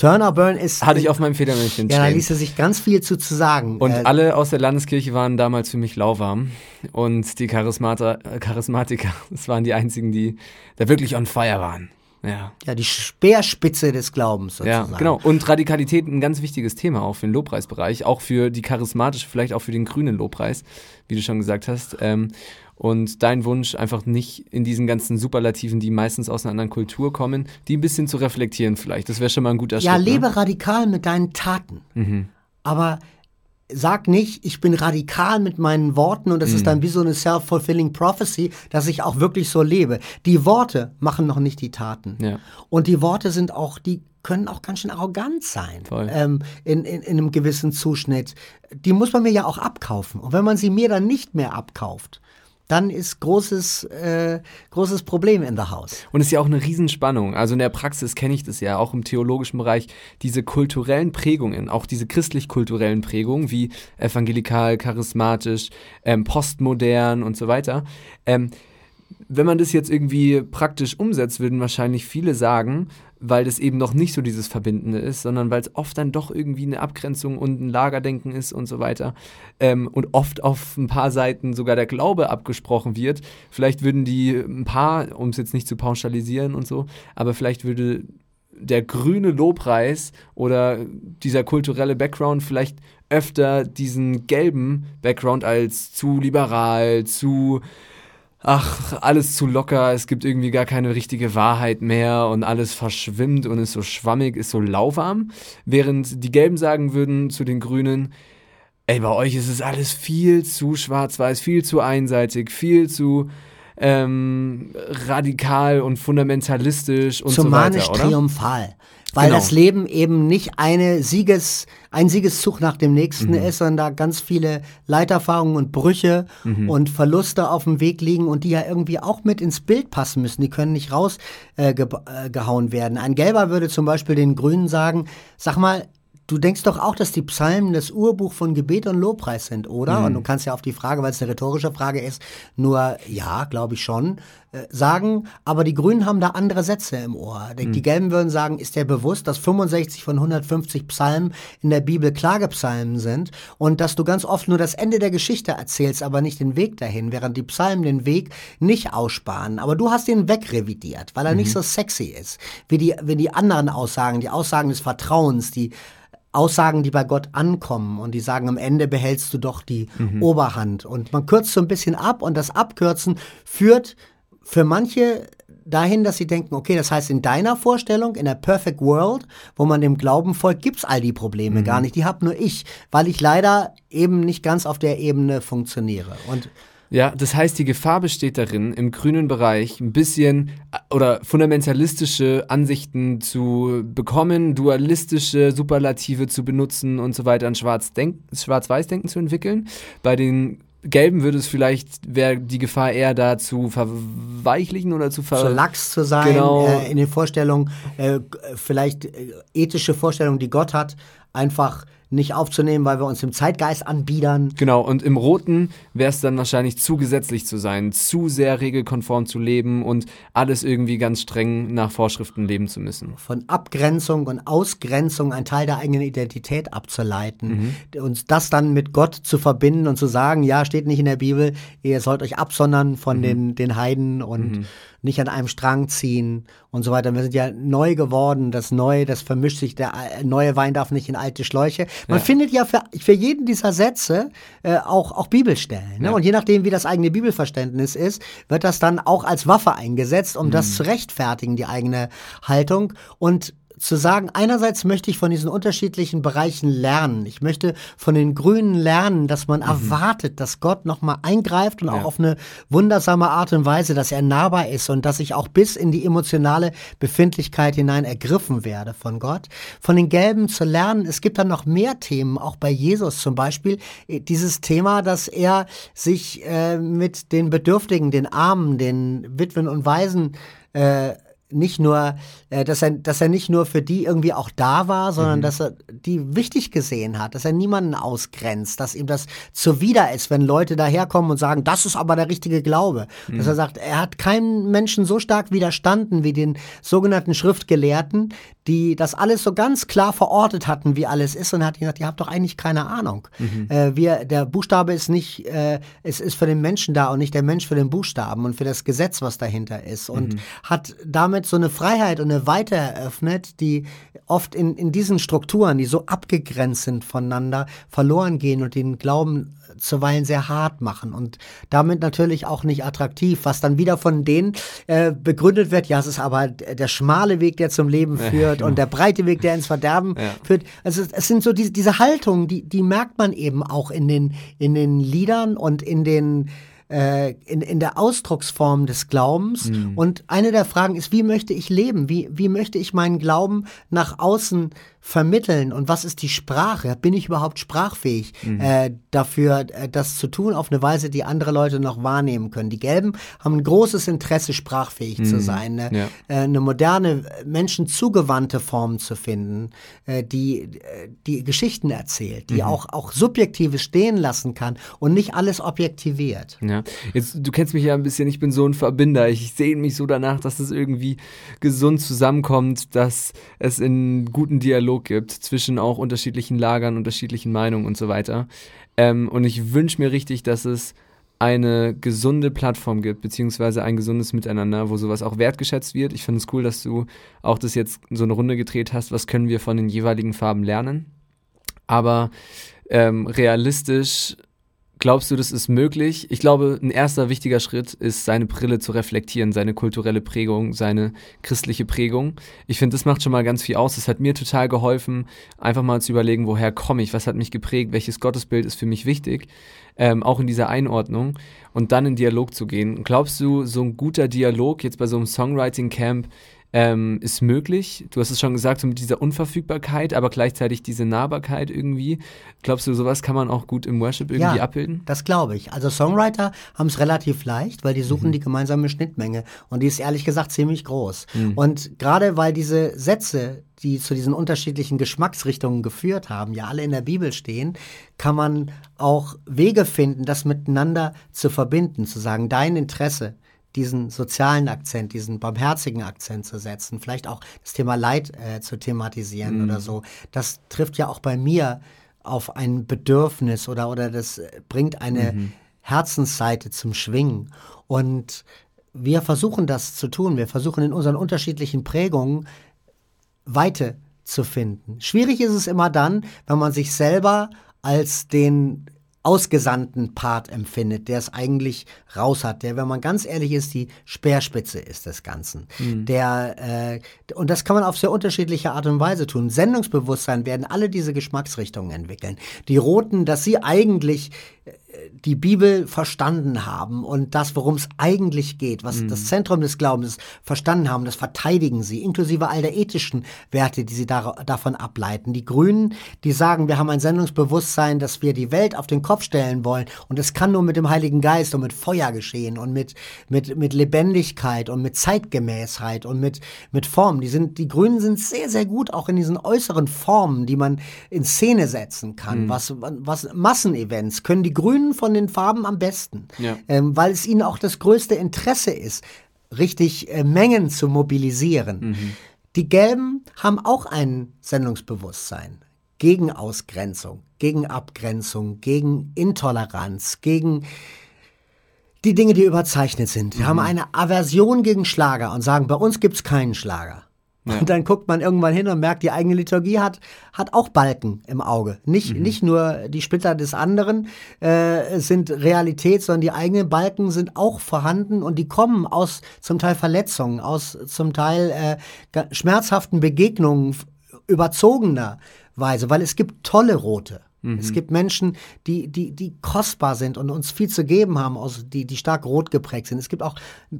Turner Burn ist. Hatte ich auf meinem Federmännchen Ja, da ließ er sich ganz viel zu, zu sagen. Und äh, alle aus der Landeskirche waren damals für mich lauwarm. Und die Charismata, Charismatiker, das waren die einzigen, die da wirklich on fire waren. Ja. ja, die Speerspitze des Glaubens sozusagen. Ja, genau. Und Radikalität ein ganz wichtiges Thema auch für den Lobpreisbereich, auch für die charismatische, vielleicht auch für den grünen Lobpreis, wie du schon gesagt hast. Ähm, und dein Wunsch einfach nicht in diesen ganzen Superlativen, die meistens aus einer anderen Kultur kommen, die ein bisschen zu reflektieren vielleicht. Das wäre schon mal ein guter ja, Schritt. Ja, lebe ne? radikal mit deinen Taten. Mhm. Aber sag nicht, ich bin radikal mit meinen Worten und das mhm. ist dann wie so eine self-fulfilling prophecy, dass ich auch wirklich so lebe. Die Worte machen noch nicht die Taten. Ja. Und die Worte sind auch, die können auch ganz schön arrogant sein ähm, in, in, in einem gewissen Zuschnitt. Die muss man mir ja auch abkaufen. Und wenn man sie mir dann nicht mehr abkauft, dann ist großes, äh, großes Problem in der Haus. Und es ist ja auch eine Riesenspannung. Also in der Praxis kenne ich das ja, auch im theologischen Bereich, diese kulturellen Prägungen, auch diese christlich-kulturellen Prägungen, wie evangelikal, charismatisch, ähm, postmodern und so weiter. Ähm, wenn man das jetzt irgendwie praktisch umsetzt, würden wahrscheinlich viele sagen, weil das eben noch nicht so dieses Verbindende ist, sondern weil es oft dann doch irgendwie eine Abgrenzung und ein Lagerdenken ist und so weiter. Ähm, und oft auf ein paar Seiten sogar der Glaube abgesprochen wird. Vielleicht würden die ein paar, um es jetzt nicht zu pauschalisieren und so, aber vielleicht würde der grüne Lobpreis oder dieser kulturelle Background vielleicht öfter diesen gelben Background als zu liberal, zu ach, alles zu locker, es gibt irgendwie gar keine richtige Wahrheit mehr und alles verschwimmt und ist so schwammig, ist so lauwarm. Während die Gelben sagen würden zu den Grünen, ey, bei euch ist es alles viel zu schwarz-weiß, viel zu einseitig, viel zu ähm, radikal und fundamentalistisch und Zu so weiter, manisch triumphal. Weil Genau. das Leben eben nicht eine Sieges, ein Siegeszug nach dem nächsten Mhm. ist, sondern da ganz viele Leiterfahrungen und Brüche Mhm. und Verluste auf dem Weg liegen und die ja irgendwie auch mit ins Bild passen müssen. Die können nicht rausgehauen äh, ge äh, werden. Ein Gelber würde zum Beispiel den Grünen sagen, sag mal, Du denkst doch auch, dass die Psalmen das Urbuch von Gebet und Lobpreis sind, oder? Mhm. Und du kannst ja auf die Frage, weil es eine rhetorische Frage ist, nur ja, glaube ich schon, äh, sagen. Aber die Grünen haben da andere Sätze im Ohr. Die, Mhm. die Gelben würden sagen, ist dir bewusst, dass 65 von 150 Psalmen in der Bibel Klagepsalmen sind und dass du ganz oft nur das Ende der Geschichte erzählst, aber nicht den Weg dahin, während die Psalmen den Weg nicht aussparen. Aber du hast ihn wegrevidiert, weil er nicht so sexy ist, wie die, wie die anderen Aussagen, die Aussagen des Vertrauens, die Aussagen, die bei Gott ankommen und die sagen, am Ende behältst du doch die Oberhand. Und man kürzt so ein bisschen ab und das Abkürzen führt für manche dahin, dass sie denken, okay, das heißt, in deiner Vorstellung, in der Perfect World, wo man dem Glauben folgt, gibt's all die Probleme gar nicht. Die hab nur ich, weil ich leider eben nicht ganz auf der Ebene funktioniere. Und Ja, das heißt, die Gefahr besteht darin, im grünen Bereich ein bisschen äh, oder fundamentalistische Ansichten zu bekommen, dualistische Superlative zu benutzen und so weiter, ein Schwarz-Weiß-Denken zu entwickeln. Bei den Gelben würde es vielleicht, wäre die Gefahr eher da zu verweichlichen oder zu ver... so lax zu sein, Genau. äh, in den Vorstellungen, äh, vielleicht äh, ethische Vorstellungen, die Gott hat, einfach nicht aufzunehmen, weil wir uns dem Zeitgeist anbiedern. Genau, und im Roten wäre es dann wahrscheinlich zu gesetzlich zu sein, zu sehr regelkonform zu leben und alles irgendwie ganz streng nach Vorschriften leben zu müssen. von Abgrenzung und Ausgrenzung ein Teil der eigenen Identität abzuleiten und das dann mit Gott zu verbinden und zu sagen, ja, steht nicht in der Bibel, ihr sollt euch absondern von den, den Heiden und nicht an einem Strang ziehen und so weiter. Wir sind ja neu geworden, das Neue, das vermischt sich, der äh, neue Wein darf nicht in alte Schläuche. Man Ja. findet ja für, für jeden dieser Sätze äh, auch, auch Bibelstellen. Ne? Ja. Und je nachdem, wie das eigene Bibelverständnis ist, wird das dann auch als Waffe eingesetzt, um Mhm. das zu rechtfertigen, die eigene Haltung. Und zu sagen, einerseits möchte ich von diesen unterschiedlichen Bereichen lernen. Ich möchte von den Grünen lernen, dass man erwartet, dass Gott nochmal eingreift und auch Mhm. Ja. auf eine wundersame Art und Weise, dass er nahbar ist und dass ich auch bis in die emotionale Befindlichkeit hinein ergriffen werde von Gott. Von den Gelben zu lernen, es gibt dann noch mehr Themen, auch bei Jesus zum Beispiel, äh, dieses Thema, dass er sich äh, mit den Bedürftigen, den Armen, den Witwen und Waisen äh, nicht nur, äh, dass er, dass er nicht nur für die irgendwie auch da war, sondern dass er die wichtig gesehen hat, dass er niemanden ausgrenzt, dass ihm das zuwider ist, wenn Leute daherkommen und sagen, das ist aber der richtige Glaube. Dass er sagt, er hat keinem Menschen so stark widerstanden wie den sogenannten Schriftgelehrten, die das alles so ganz klar verortet hatten, wie alles ist, und hat gesagt, ihr habt doch eigentlich keine Ahnung. Äh, wir, der Buchstabe ist nicht, äh, es ist für den Menschen da und nicht der Mensch für den Buchstaben und für das Gesetz, was dahinter ist. Und hat damit so eine Freiheit und eine Weite eröffnet, die oft in, in diesen Strukturen, die so abgegrenzt sind voneinander, verloren gehen und den Glauben zuweilen sehr hart machen und damit natürlich auch nicht attraktiv, was dann wieder von denen äh, begründet wird, ja, es ist aber der schmale Weg, der zum Leben führt und der breite Weg, der ins Verderben Ja. führt. Also es sind so diese, diese Haltungen, die, die merkt man eben auch in den, in den Liedern und in den äh, in, in der Ausdrucksform des Glaubens. Und eine der Fragen ist, wie möchte ich leben? Wie, wie möchte ich meinen Glauben nach außen vermitteln? Und was ist die Sprache? Bin ich überhaupt sprachfähig äh, dafür, äh, das zu tun auf eine Weise, die andere Leute noch wahrnehmen können? Die Gelben haben ein großes Interesse, sprachfähig zu sein, eine, Ja. äh, eine moderne, menschenzugewandte Form zu finden, äh, die, äh, die Geschichten erzählt, die auch, auch Subjektives stehen lassen kann und nicht alles objektiviert. Ja. Jetzt, du kennst mich ja ein bisschen, ich bin so ein Verbinder. Ich sehne mich so danach, dass es irgendwie gesund zusammenkommt, dass es einen guten Dialog gibt zwischen auch unterschiedlichen Lagern, unterschiedlichen Meinungen und so weiter. Ähm, und ich wünsche mir richtig, dass es eine gesunde Plattform gibt, beziehungsweise ein gesundes Miteinander, wo sowas auch wertgeschätzt wird. Ich finde es cool, dass du auch das jetzt so eine Runde gedreht hast. Was können wir von den jeweiligen Farben lernen? Aber ähm, realistisch Glaubst du, das ist möglich? Ich glaube, ein erster wichtiger Schritt ist, seine Brille zu reflektieren, seine kulturelle Prägung, seine christliche Prägung. Ich finde, das macht schon mal ganz viel aus. Das hat mir total geholfen, einfach mal zu überlegen, woher komme ich, was hat mich geprägt, welches Gottesbild ist für mich wichtig, ähm, auch in dieser Einordnung und dann in Dialog zu gehen. Glaubst du, so ein guter Dialog jetzt bei so einem Songwriting-Camp ähm, ist möglich. Du hast es schon gesagt, so mit dieser Unverfügbarkeit, aber gleichzeitig diese Nahbarkeit irgendwie. Glaubst du, sowas kann man auch gut im Worship irgendwie ja, abbilden? Das glaube ich. Also Songwriter haben es relativ leicht, weil die suchen mhm. die gemeinsame Schnittmenge und die ist ehrlich gesagt ziemlich groß. Mhm. Und gerade weil diese Sätze, die zu diesen unterschiedlichen Geschmacksrichtungen geführt haben, ja alle in der Bibel stehen, kann man auch Wege finden, das miteinander zu verbinden, zu sagen, dein Interesse diesen sozialen Akzent, diesen barmherzigen Akzent zu setzen, vielleicht auch das Thema Leid äh, zu thematisieren mhm. oder so. Das trifft ja auch bei mir auf ein Bedürfnis oder, oder das bringt eine mhm. Herzensseite zum Schwingen. Und wir versuchen das zu tun. Wir versuchen in unseren unterschiedlichen Prägungen Weite zu finden. Schwierig ist es immer dann, wenn man sich selber als den ausgesandten Part empfindet, der es eigentlich raus hat, der, wenn man ganz ehrlich ist, die Speerspitze ist des Ganzen. Mhm. Der, äh, und das kann man auf sehr unterschiedliche Art und Weise tun. Sendungsbewusstsein werden alle diese Geschmacksrichtungen entwickeln. Die Roten, dass sie eigentlich die Bibel verstanden haben und das, worum es eigentlich geht, was mhm. das Zentrum des Glaubens verstanden haben, das verteidigen sie, inklusive all der ethischen Werte, die sie da, davon ableiten. Die Grünen, die sagen, wir haben ein Sendungsbewusstsein, dass wir die Welt auf den Kopf stellen wollen und es kann nur mit dem Heiligen Geist und mit Feuer geschehen und mit, mit, mit Lebendigkeit und mit Zeitgemäßheit und mit, mit Form. Die, sind, die Grünen sind sehr, sehr gut auch in diesen äußeren Formen, die man in Szene setzen kann. Mhm. Was, was Massenevents können die Grünen von den Farben am besten, ja. ähm, weil es ihnen auch das größte Interesse ist, richtig äh, Mengen zu mobilisieren. Mhm. Die Gelben haben auch ein Sendungsbewusstsein gegen Ausgrenzung, gegen Abgrenzung, gegen Intoleranz, gegen die Dinge, die überzeichnet sind. Wir mhm. haben eine Aversion gegen Schlager und sagen, bei uns gibt es keinen Schlager. Ja. Und dann guckt man irgendwann hin und merkt, die eigene Liturgie hat, hat auch Balken im Auge. Nicht, mhm. nicht nur die Splitter des anderen äh, sind Realität, sondern die eigenen Balken sind auch vorhanden und die kommen aus zum Teil Verletzungen, aus zum Teil äh, schmerzhaften Begegnungen überzogener Weise, weil es gibt tolle Rote. Mhm. Es gibt Menschen, die, die, die kostbar sind und uns viel zu geben haben, aus, die, die stark rot geprägt sind. Es gibt auch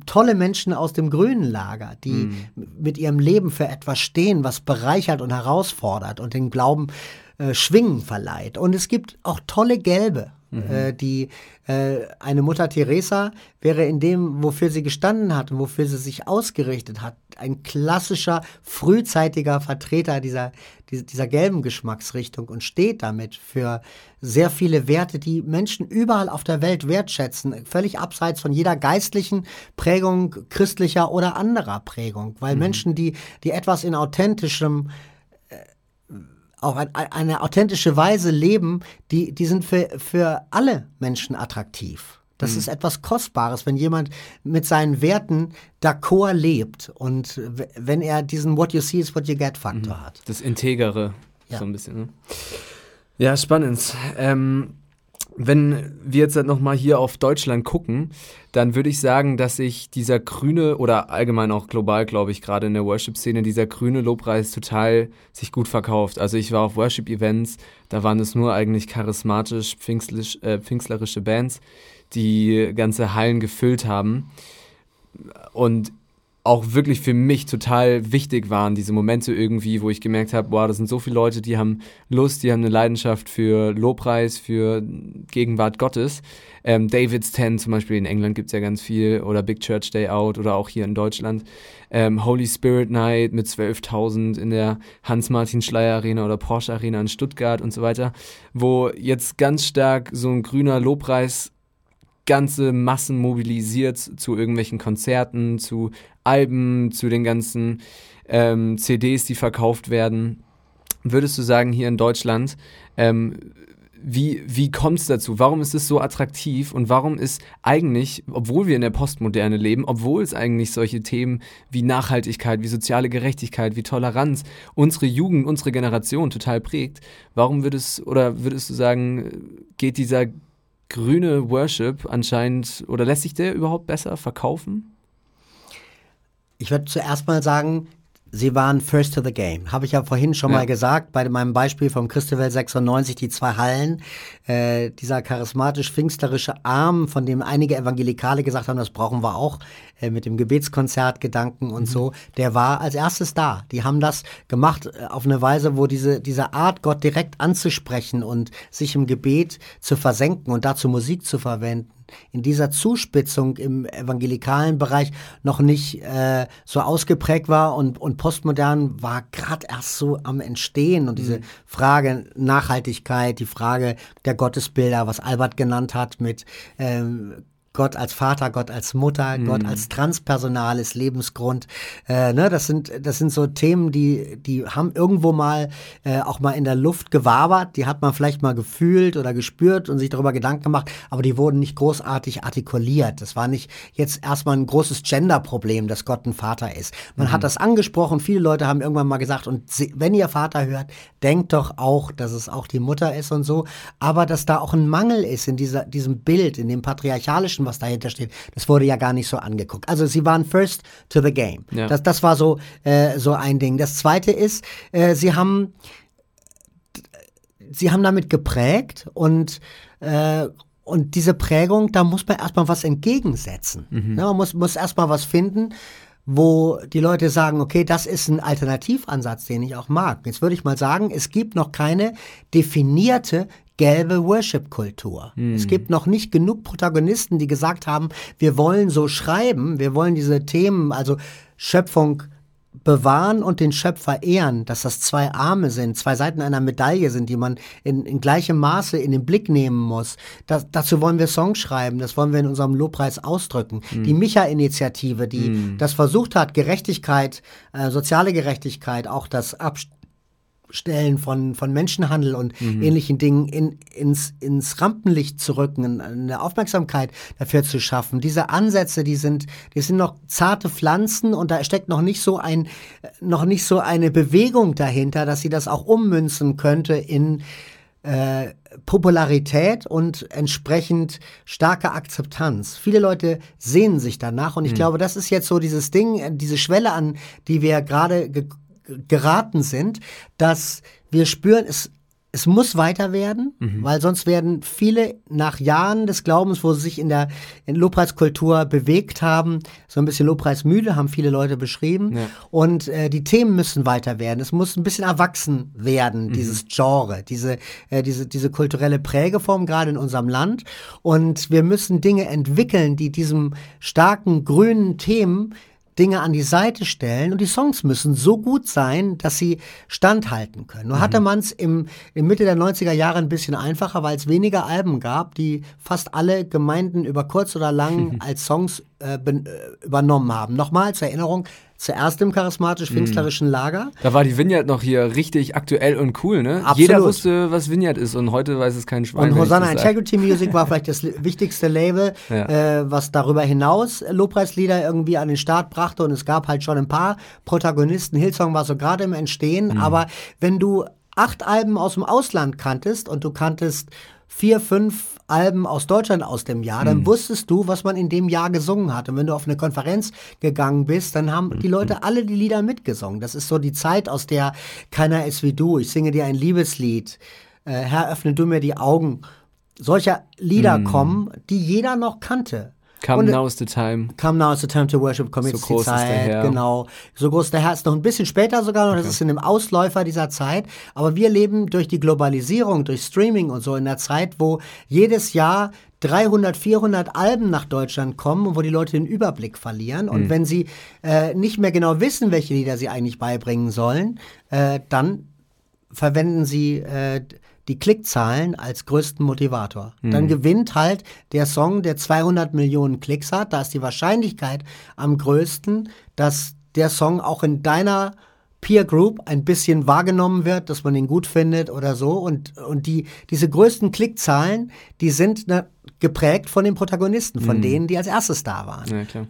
tolle Menschen aus dem grünen Lager, die mhm. mit ihrem Leben für etwas stehen, was bereichert und herausfordert und den Glauben äh, Schwingen verleiht. Und es gibt auch tolle Gelbe. Mhm. Äh, die äh, eine Mutter Teresa wäre in dem, wofür sie gestanden hat und wofür sie sich ausgerichtet hat, ein klassischer, frühzeitiger Vertreter dieser, dieser, gelben Geschmacksrichtung und steht damit für sehr viele Werte, die Menschen überall auf der Welt wertschätzen, völlig abseits von jeder geistlichen Prägung, christlicher oder anderer Prägung, weil mhm. Menschen, die, die etwas in authentischem auch ein, eine authentische Weise leben, die, die sind für, für alle Menschen attraktiv. Das mhm. ist etwas Kostbares, wenn jemand mit seinen Werten d'accord lebt und wenn er diesen What you see is what you get Faktor mhm. hat. Das Integere, ja. so ein bisschen. Ne? Ja, spannend. Ähm, wenn wir jetzt nochmal hier auf Deutschland gucken, dann würde ich sagen, dass sich dieser grüne oder allgemein auch global, glaube ich, gerade in der Worship-Szene, dieser grüne Lobpreis total sich gut verkauft. Also ich war auf Worship-Events, da waren es nur eigentlich charismatisch pfingstlich, äh, pfingstlerische Bands, die ganze Hallen gefüllt haben. Und auch wirklich für mich total wichtig waren, diese Momente irgendwie, wo ich gemerkt habe, wow, das sind so viele Leute, die haben Lust, die haben eine Leidenschaft für Lobpreis, für Gegenwart Gottes. Ähm, David's Ten zum Beispiel in England gibt's ja ganz viel oder Big Church Day Out oder auch hier in Deutschland. Ähm, Holy Spirit Night mit 12.000 in der Hans-Martin-Schleier Arena oder Porsche Arena in Stuttgart und so weiter, wo jetzt ganz stark so ein grüner Lobpreis ganze Massen mobilisiert zu irgendwelchen Konzerten, zu Alben, zu den ganzen ähm, CDs, die verkauft werden. Würdest du sagen, hier in Deutschland, ähm, wie, wie kommt es dazu? Warum ist es so attraktiv und warum ist eigentlich, obwohl wir in der Postmoderne leben, obwohl es eigentlich solche Themen wie Nachhaltigkeit, wie soziale Gerechtigkeit, wie Toleranz unsere Jugend, unsere Generation total prägt, warum würdest oder würdest du sagen, geht dieser grüne Worship anscheinend oder lässt sich der überhaupt besser verkaufen? Ich würde zuerst mal sagen, Sie waren first to the game. Habe ich ja vorhin schon ja. mal gesagt, bei meinem Beispiel vom Christovel 96, die zwei Hallen, äh, dieser charismatisch-pfingsterische Arm, von dem einige Evangelikale gesagt haben, das brauchen wir auch, äh, mit dem Gebetskonzert, Gedanken und mhm. so, der war als erstes da. Die haben das gemacht äh, auf eine Weise, wo diese, diese Art, Gott direkt anzusprechen und sich im Gebet zu versenken und dazu Musik zu verwenden, in dieser Zuspitzung im evangelikalen Bereich noch nicht äh, so ausgeprägt war und, und postmodern war gerade erst so am Entstehen und diese mhm. Frage Nachhaltigkeit, die Frage der Gottesbilder, was Albert genannt hat mit ähm, Gott als Vater, Gott als Mutter, mhm. Gott als transpersonales Lebensgrund. Äh, ne, das sind das sind so Themen, die die haben irgendwo mal äh, auch mal in der Luft gewabert. Die hat man vielleicht mal gefühlt oder gespürt und sich darüber Gedanken gemacht, aber die wurden nicht großartig artikuliert. Das war nicht jetzt erstmal ein großes Gender-Problem, dass Gott ein Vater ist. Man mhm. hat das angesprochen. Viele Leute haben irgendwann mal gesagt, und wenn ihr Vater hört, denkt doch auch, dass es auch die Mutter ist und so. Aber dass da auch ein Mangel ist in dieser diesem Bild, in dem patriarchalischen Menschen, was dahinter steht, das wurde ja gar nicht so angeguckt. Also sie waren first to the game. Ja. Das, das war so, äh, so ein Ding. Das zweite ist, äh, sie haben, sie haben damit geprägt und, äh, und diese Prägung, da muss man erstmal was entgegensetzen. Mhm. Ja, man muss, muss erstmal was finden, wo die Leute sagen, okay, das ist ein Alternativansatz, den ich auch mag. Jetzt würde ich mal sagen, es gibt noch keine definierte gelbe Worship-Kultur. Mhm. Es gibt noch nicht genug Protagonisten, die gesagt haben, wir wollen so schreiben, wir wollen diese Themen, also Schöpfung bewahren und den Schöpfer ehren, dass das zwei Arme sind, zwei Seiten einer Medaille sind, die man in, in gleichem Maße in den Blick nehmen muss. Das, dazu wollen wir Songs schreiben, das wollen wir in unserem Lobpreis ausdrücken. Mhm. Die Micha-Initiative, die mhm. das versucht hat, Gerechtigkeit, äh, soziale Gerechtigkeit, auch das Abst Stellen von, von Menschenhandel und mhm. ähnlichen Dingen in, ins, ins Rampenlicht zu rücken, eine Aufmerksamkeit dafür zu schaffen. Diese Ansätze, die sind, die sind noch zarte Pflanzen und da steckt noch nicht so ein, noch nicht so eine Bewegung dahinter, dass sie das auch ummünzen könnte in äh, Popularität und entsprechend starke Akzeptanz. Viele Leute sehnen sich danach und ich mhm. glaube, das ist jetzt so dieses Ding, diese Schwelle an, die wir gerade geraten sind, dass wir spüren, es, es muss weiter werden, mhm. weil sonst werden viele nach Jahren des Glaubens, wo sie sich in der in Lobpreiskultur bewegt haben, so ein bisschen Lobpreismüde, haben viele Leute beschrieben. Ja. Und äh, die Themen müssen weiter werden. Es muss ein bisschen erwachsen werden, mhm. dieses Genre, diese, äh, diese, diese kulturelle Prägeform, gerade in unserem Land. Und wir müssen Dinge entwickeln, die diesem starken grünen Themen Dinge an die Seite stellen und die Songs müssen so gut sein, dass sie standhalten können. Nur mhm. hatte man es im, im Mitte der 90er Jahre ein bisschen einfacher, weil es weniger Alben gab, die fast alle Gemeinden über kurz oder lang als Songs äh, äh, übernommen haben. Nochmal zur Erinnerung, zuerst im charismatisch-pfingstlerischen mhm. Lager. Da war die Vignette noch hier richtig aktuell und cool, ne? Absolut. Jeder wusste, was Vignette ist und heute weiß es kein Schwein. Und Hosanna Integrity Music war vielleicht das wichtigste Label, ja. äh, was darüber hinaus Lobpreislieder irgendwie an den Start brachte und es gab halt schon ein paar Protagonisten. Hillsong war so gerade im Entstehen, mhm. aber wenn du acht Alben aus dem Ausland kanntest und du kanntest vier, fünf Alben aus Deutschland aus dem Jahr, dann mhm. wusstest du, was man in dem Jahr gesungen hat. Und wenn du auf eine Konferenz gegangen bist, dann haben die Leute mhm. alle die Lieder mitgesungen. Das ist so die Zeit, aus der keiner ist wie du. Ich singe dir ein Liebeslied. Äh, Herr, öffne du mir die Augen. Solcher Lieder mhm. kommen, die jeder noch kannte. Come now is the time. Come now is the time to worship. Komm jetzt so groß die Zeit. Ist der Herr. Genau. So groß ist der Herr ist noch ein bisschen später sogar noch. Okay. Das ist in dem Ausläufer dieser Zeit. Aber wir leben durch die Globalisierung, durch Streaming und so in der Zeit, wo jedes Jahr 300, 400 Alben nach Deutschland kommen und wo die Leute den Überblick verlieren. Und mhm. wenn sie äh, nicht mehr genau wissen, welche Lieder sie eigentlich beibringen sollen, äh, dann verwenden sie äh, die Klickzahlen als größten Motivator. Mhm. Dann gewinnt halt der Song, der 200 Millionen Klicks hat. Da ist die Wahrscheinlichkeit am größten, dass der Song auch in deiner Peer Group ein bisschen wahrgenommen wird, dass man ihn gut findet oder so. Und, und die, diese größten Klickzahlen, die sind ne, geprägt von den Protagonisten, von mhm. denen, die als erstes da waren. Ja, klar.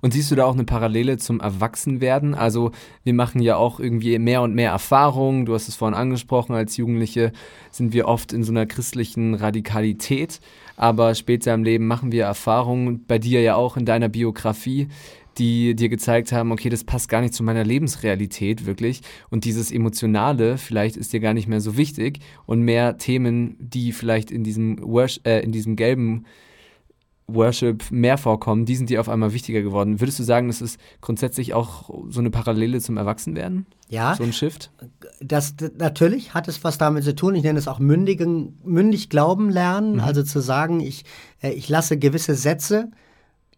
Und siehst du da auch eine Parallele zum Erwachsenwerden? Also wir machen ja auch irgendwie mehr und mehr Erfahrungen. Du hast es vorhin angesprochen, als Jugendliche sind wir oft in so einer christlichen Radikalität, aber später im Leben machen wir Erfahrungen, bei dir ja auch in deiner Biografie, die dir gezeigt haben, okay, das passt gar nicht zu meiner Lebensrealität wirklich und dieses Emotionale vielleicht ist dir gar nicht mehr so wichtig und mehr Themen, die vielleicht in diesem, Worsh äh, in diesem gelben Worship mehr vorkommen, die sind dir auf einmal wichtiger geworden. Würdest du sagen, das ist grundsätzlich auch so eine Parallele zum Erwachsenwerden? Ja. So ein Shift? Das, natürlich hat es was damit zu tun. Ich nenne es auch mündigen, mündig glauben lernen. Mhm. Also zu sagen, ich, äh, ich lasse gewisse Sätze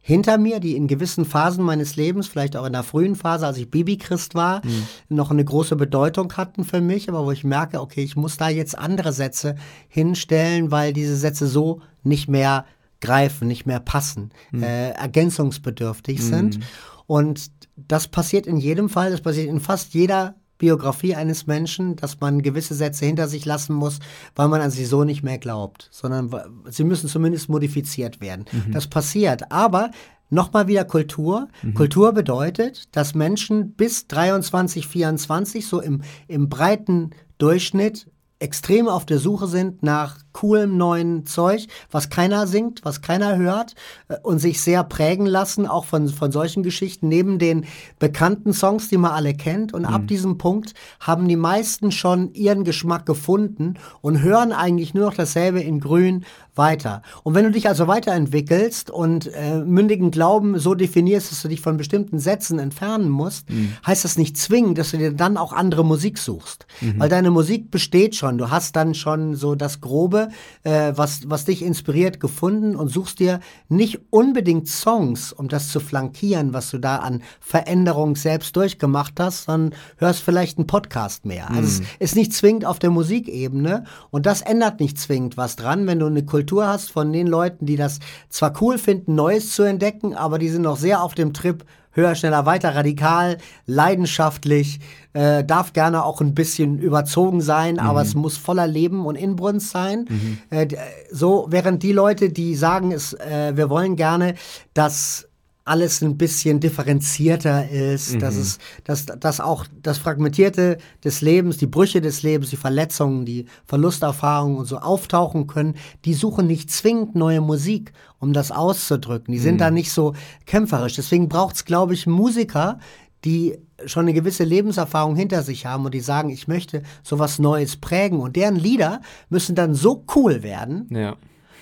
hinter mir, die in gewissen Phasen meines Lebens, vielleicht auch in der frühen Phase, als ich Babychrist war, mhm. noch eine große Bedeutung hatten für mich, aber wo ich merke, okay, ich muss da jetzt andere Sätze hinstellen, weil diese Sätze so nicht mehr greifen, nicht mehr passen, mhm. äh, ergänzungsbedürftig mhm. sind. Und das passiert in jedem Fall, das passiert in fast jeder Biografie eines Menschen, dass man gewisse Sätze hinter sich lassen muss, weil man an sie so nicht mehr glaubt, sondern sie müssen zumindest modifiziert werden. Mhm. Das passiert, aber Nochmal wieder Kultur. Mhm. Kultur bedeutet, dass Menschen bis 23, 24 so im, im breiten Durchschnitt extrem auf der Suche sind nach coolem neuen Zeug, was keiner singt, was keiner hört äh, und sich sehr prägen lassen, auch von, von solchen Geschichten, neben den bekannten Songs, die man alle kennt. Und mhm. ab diesem Punkt haben die meisten schon ihren Geschmack gefunden und hören eigentlich nur noch dasselbe in Grün weiter. Und wenn du dich also weiterentwickelst und äh, mündigen Glauben so definierst, dass du dich von bestimmten Sätzen entfernen musst, mhm. heißt das nicht zwingend, dass du dir dann auch andere Musik suchst. Mhm. Weil deine Musik besteht schon. Du hast dann schon so das Grobe, äh, was, was dich inspiriert, gefunden und suchst dir nicht unbedingt Songs, um das zu flankieren, was du da an Veränderung selbst durchgemacht hast, sondern hörst vielleicht einen Podcast mehr. Also mhm. es ist nicht zwingend auf der Musikebene und das ändert nicht zwingend was dran, wenn du eine Kultur hast von den Leuten, die das zwar cool finden, Neues zu entdecken, aber die sind noch sehr auf dem Trip, höher, schneller, weiter, radikal, leidenschaftlich, äh, darf gerne auch ein bisschen überzogen sein, mhm. aber es muss voller Leben und Inbrunst sein. Mhm. Äh, so, während die Leute, die sagen, es, äh, wir wollen gerne, dass alles ein bisschen differenzierter ist, mhm. dass es, dass, dass auch das Fragmentierte des Lebens, die Brüche des Lebens, die Verletzungen, die Verlusterfahrungen und so auftauchen können, die suchen nicht zwingend neue Musik, um das auszudrücken. Die sind mhm. da nicht so kämpferisch. Deswegen braucht es, glaube ich, Musiker, die schon eine gewisse Lebenserfahrung hinter sich haben und die sagen, ich möchte sowas Neues prägen. Und deren Lieder müssen dann so cool werden, ja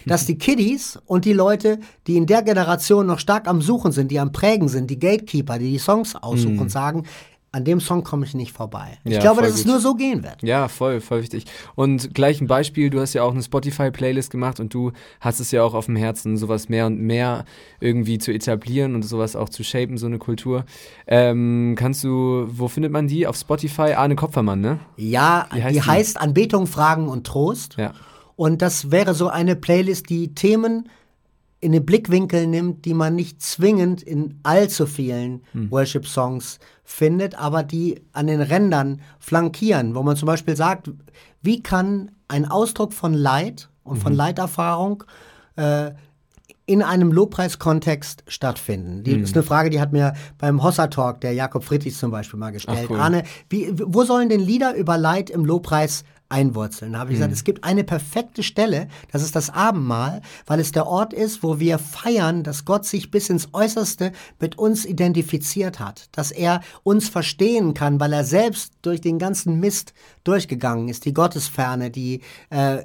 dass die Kiddies und die Leute, die in der Generation noch stark am Suchen sind, die am Prägen sind, die Gatekeeper, die die Songs aussuchen mhm. und sagen, an dem Song komme ich nicht vorbei. Ich ja, glaube, dass gut. es nur so gehen wird. Ja, voll, voll wichtig. Und gleich ein Beispiel, du hast ja auch eine Spotify-Playlist gemacht und du hast es ja auch auf dem Herzen, sowas mehr und mehr irgendwie zu etablieren und sowas auch zu shapen, so eine Kultur. Ähm, kannst du, wo findet man die? Auf Spotify? Arne Kopfermann, ne? Ja, heißt die, die heißt Anbetung, Fragen und Trost. Ja. Und das wäre so eine Playlist, die Themen in den Blickwinkel nimmt, die man nicht zwingend in allzu vielen hm. Worship-Songs findet, aber die an den Rändern flankieren, wo man zum Beispiel sagt, wie kann ein Ausdruck von Leid und mhm. von Leiterfahrung äh, in einem Lobpreiskontext stattfinden? Die mhm. ist eine Frage, die hat mir beim Hossa Talk der Jakob Friedrich zum Beispiel mal gestellt. Ach, cool. Arne, wie, wo sollen denn Lieder über Leid im Lobpreis einwurzeln. Da habe ich mhm. gesagt, es gibt eine perfekte Stelle, das ist das Abendmahl, weil es der Ort ist, wo wir feiern, dass Gott sich bis ins Äußerste mit uns identifiziert hat, dass er uns verstehen kann, weil er selbst durch den ganzen Mist durchgegangen ist, die Gottesferne, die äh,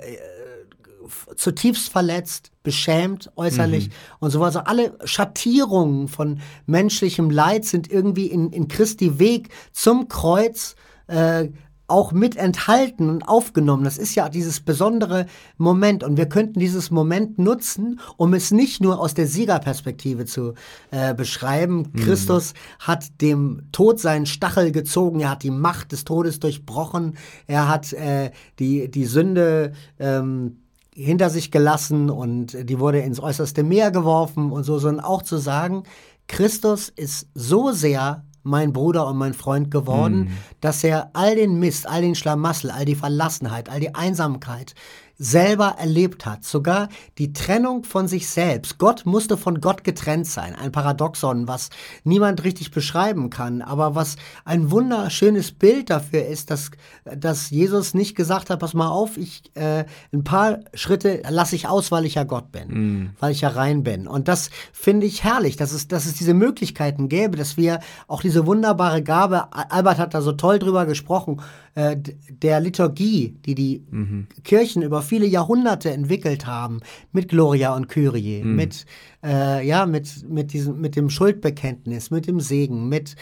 zutiefst verletzt, beschämt äußerlich mhm. und so weiter. Also alle Schattierungen von menschlichem Leid sind irgendwie in, in Christi Weg zum Kreuz äh, auch mit enthalten und aufgenommen. Das ist ja dieses besondere Moment und wir könnten dieses Moment nutzen, um es nicht nur aus der Siegerperspektive zu äh, beschreiben. Mhm. Christus hat dem Tod seinen Stachel gezogen, er hat die Macht des Todes durchbrochen, er hat äh, die, die Sünde ähm, hinter sich gelassen und die wurde ins äußerste Meer geworfen und so, sondern auch zu sagen, Christus ist so sehr mein Bruder und mein Freund geworden, mm. dass er all den Mist, all den Schlamassel, all die Verlassenheit, all die Einsamkeit, selber erlebt hat. Sogar die Trennung von sich selbst. Gott musste von Gott getrennt sein. Ein Paradoxon, was niemand richtig beschreiben kann, aber was ein wunderschönes Bild dafür ist, dass, dass Jesus nicht gesagt hat, pass mal auf, ich äh, ein paar Schritte lasse ich aus, weil ich ja Gott bin, mm. weil ich ja rein bin. Und das finde ich herrlich, dass es, dass es diese Möglichkeiten gäbe, dass wir auch diese wunderbare Gabe, Albert hat da so toll drüber gesprochen, äh, der Liturgie, die die mhm. Kirchen über viele Jahrhunderte entwickelt haben, mit Gloria und Kyrie, mhm. mit, äh, ja, mit, mit, diesem, mit dem Schuldbekenntnis, mit dem Segen, mit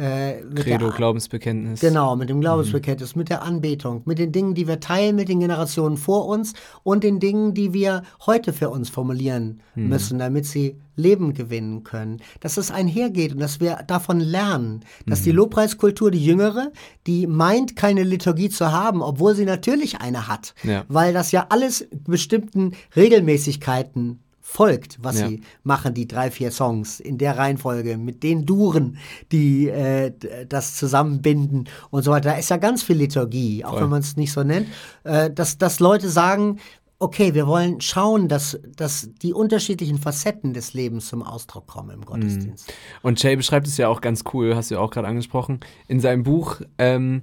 äh, Credo, der, Glaubensbekenntnis. Genau, mit dem Glaubensbekenntnis, mhm. mit der Anbetung, mit den Dingen, die wir teilen mit den Generationen vor uns und den Dingen, die wir heute für uns formulieren mhm. müssen, damit sie Leben gewinnen können. Dass es einhergeht und dass wir davon lernen, dass mhm. die Lobpreiskultur, die jüngere, die meint, keine Liturgie zu haben, obwohl sie natürlich eine hat, ja. weil das ja alles bestimmten Regelmäßigkeiten folgt, was ja. sie machen, die drei, vier Songs in der Reihenfolge, mit den Duren, die äh, das zusammenbinden und so weiter. Da ist ja ganz viel Liturgie, auch Voll. wenn man es nicht so nennt, äh, dass, dass Leute sagen, okay, wir wollen schauen, dass, dass die unterschiedlichen Facetten des Lebens zum Ausdruck kommen im Gottesdienst. Mhm. Und Jay beschreibt es ja auch ganz cool, hast du ja auch gerade angesprochen, in seinem Buch. Ähm,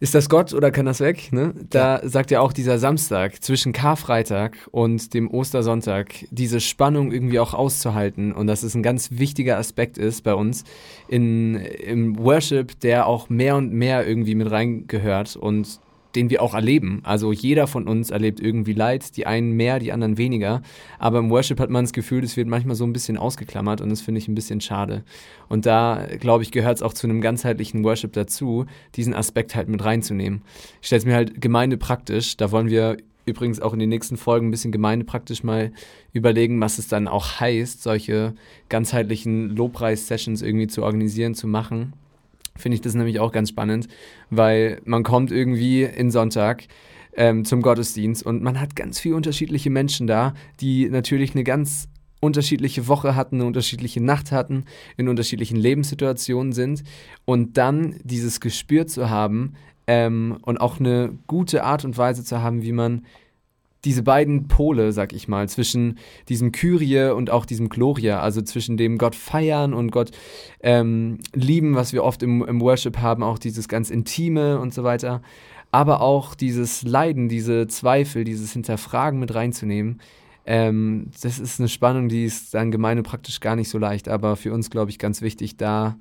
ist das Gott oder kann das weg? Ne? Da ja. sagt ja auch dieser Samstag zwischen Karfreitag und dem Ostersonntag diese Spannung irgendwie auch auszuhalten und dass es ein ganz wichtiger Aspekt ist bei uns in, im Worship, der auch mehr und mehr irgendwie mit reingehört und den wir auch erleben. Also jeder von uns erlebt irgendwie Leid, die einen mehr, die anderen weniger. Aber im Worship hat man das Gefühl, es wird manchmal so ein bisschen ausgeklammert und das finde ich ein bisschen schade. Und da, glaube ich, gehört es auch zu einem ganzheitlichen Worship dazu, diesen Aspekt halt mit reinzunehmen. Ich stelle es mir halt gemeindepraktisch, da wollen wir übrigens auch in den nächsten Folgen ein bisschen gemeindepraktisch mal überlegen, was es dann auch heißt, solche ganzheitlichen Lobpreis-Sessions irgendwie zu organisieren, zu machen finde ich das nämlich auch ganz spannend, weil man kommt irgendwie in Sonntag ähm, zum Gottesdienst und man hat ganz viele unterschiedliche Menschen da, die natürlich eine ganz unterschiedliche Woche hatten, eine unterschiedliche Nacht hatten, in unterschiedlichen Lebenssituationen sind. Und dann dieses Gespür zu haben ähm, und auch eine gute Art und Weise zu haben, wie man diese beiden Pole, sag ich mal, zwischen diesem Kyrie und auch diesem Gloria, also zwischen dem Gott feiern und Gott ähm, lieben, was wir oft im, im Worship haben, auch dieses ganz Intime und so weiter, aber auch dieses Leiden, diese Zweifel, dieses Hinterfragen mit reinzunehmen. Ähm, das ist eine Spannung, die ist dann gemeine praktisch gar nicht so leicht, aber für uns, glaube ich, ganz wichtig, da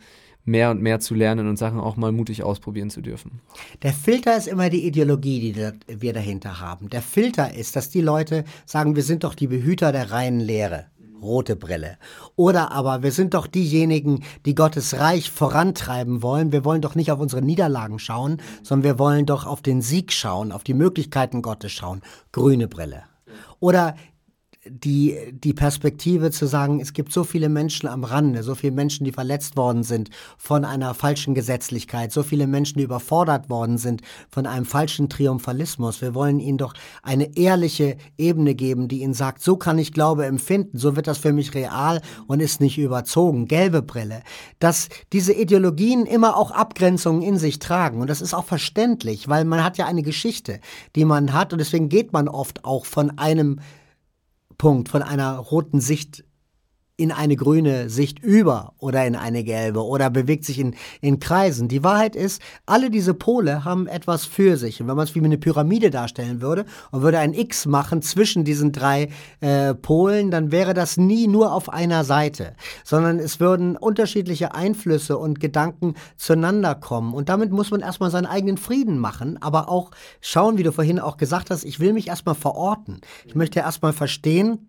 mehr und mehr zu lernen und Sachen auch mal mutig ausprobieren zu dürfen. Der Filter ist immer die Ideologie, die wir dahinter haben. Der Filter ist, dass die Leute sagen, wir sind doch die Behüter der reinen Lehre. Rote Brille. Oder aber wir sind doch diejenigen, die Gottes Reich vorantreiben wollen. Wir wollen doch nicht auf unsere Niederlagen schauen, sondern wir wollen doch auf den Sieg schauen, auf die Möglichkeiten Gottes schauen. Grüne Brille. Oder die, die Perspektive zu sagen, es gibt so viele Menschen am Rande, so viele Menschen, die verletzt worden sind von einer falschen Gesetzlichkeit, so viele Menschen, die überfordert worden sind von einem falschen Triumphalismus. Wir wollen ihnen doch eine ehrliche Ebene geben, die ihnen sagt, so kann ich Glaube empfinden, so wird das für mich real und ist nicht überzogen. Gelbe Brille. Dass diese Ideologien immer auch Abgrenzungen in sich tragen. Und das ist auch verständlich, weil man hat ja eine Geschichte, die man hat und deswegen geht man oft auch von einem Punkt von einer roten Sicht in eine grüne Sicht über oder in eine gelbe oder bewegt sich in, in Kreisen. Die Wahrheit ist, alle diese Pole haben etwas für sich. Und wenn man es wie eine Pyramide darstellen würde und würde ein X machen zwischen diesen drei äh, Polen, dann wäre das nie nur auf einer Seite, sondern es würden unterschiedliche Einflüsse und Gedanken zueinander kommen. Und damit muss man erstmal seinen eigenen Frieden machen, aber auch schauen, wie du vorhin auch gesagt hast, ich will mich erstmal verorten. Ich möchte erstmal verstehen,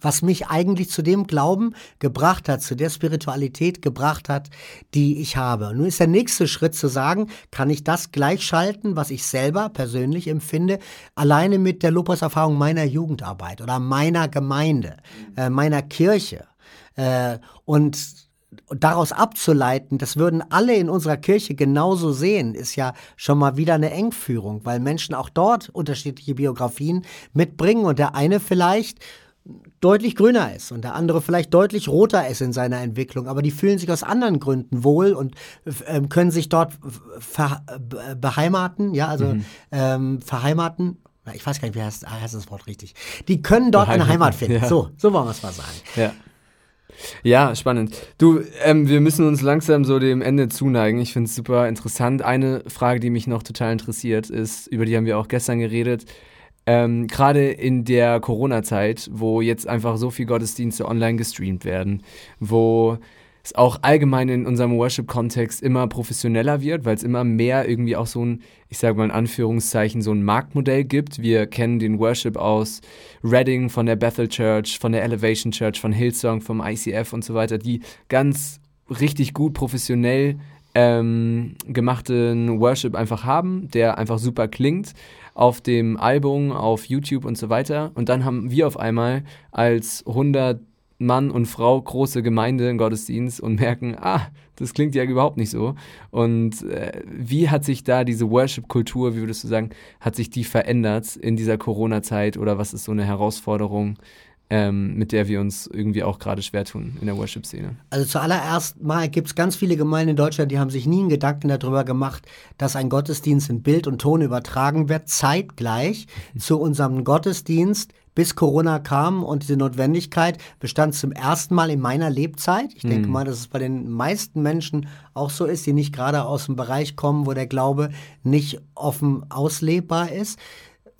was mich eigentlich zu dem Glauben gebracht hat, zu der Spiritualität gebracht hat, die ich habe. Und nun ist der nächste Schritt zu sagen, kann ich das gleichschalten, was ich selber persönlich empfinde, alleine mit der Lobpreiserfahrung meiner Jugendarbeit oder meiner Gemeinde, äh, meiner Kirche. Äh, und daraus abzuleiten, das würden alle in unserer Kirche genauso sehen, ist ja schon mal wieder eine Engführung, weil Menschen auch dort unterschiedliche Biografien mitbringen und der eine vielleicht deutlich grüner ist und der andere vielleicht deutlich roter ist in seiner Entwicklung, aber die fühlen sich aus anderen Gründen wohl und äh, können sich dort beheimaten, ja, also mhm. ähm, verheimaten. Ich weiß gar nicht, wie heißt, heißt das Wort richtig. Die können dort eine Heimat finden. Ja. So, so wollen wir es mal sagen. Ja. Ja, spannend. Du, ähm, wir müssen uns langsam so dem Ende zuneigen. Ich finde es super interessant. Eine Frage, die mich noch total interessiert, ist, über die haben wir auch gestern geredet. Ähm, Gerade in der Corona-Zeit, wo jetzt einfach so viel Gottesdienste online gestreamt werden, wo es auch allgemein in unserem Worship-Kontext immer professioneller wird, weil es immer mehr irgendwie auch so ein, ich sage mal in Anführungszeichen, so ein Marktmodell gibt. Wir kennen den Worship aus Reading von der Bethel Church, von der Elevation Church, von Hillsong, vom ICF und so weiter, die ganz richtig gut professionell ähm, gemachten Worship einfach haben, der einfach super klingt auf dem Album, auf YouTube und so weiter. Und dann haben wir auf einmal als 100 Mann und Frau große Gemeinde im Gottesdienst und merken, ah, das klingt ja überhaupt nicht so. Und äh, wie hat sich da diese Worship-Kultur, wie würdest du sagen, hat sich die verändert in dieser Corona-Zeit oder was ist so eine Herausforderung, ähm, mit der wir uns irgendwie auch gerade schwer tun in der Worship-Szene? Also zuallererst mal gibt es ganz viele Gemeinden in Deutschland, die haben sich nie einen Gedanken darüber gemacht, dass ein Gottesdienst in Bild und Ton übertragen wird, zeitgleich zu unserem Gottesdienst bis Corona kam und diese Notwendigkeit bestand zum ersten Mal in meiner Lebzeit. Ich denke mhm. mal, dass es bei den meisten Menschen auch so ist, die nicht gerade aus dem Bereich kommen, wo der Glaube nicht offen auslebbar ist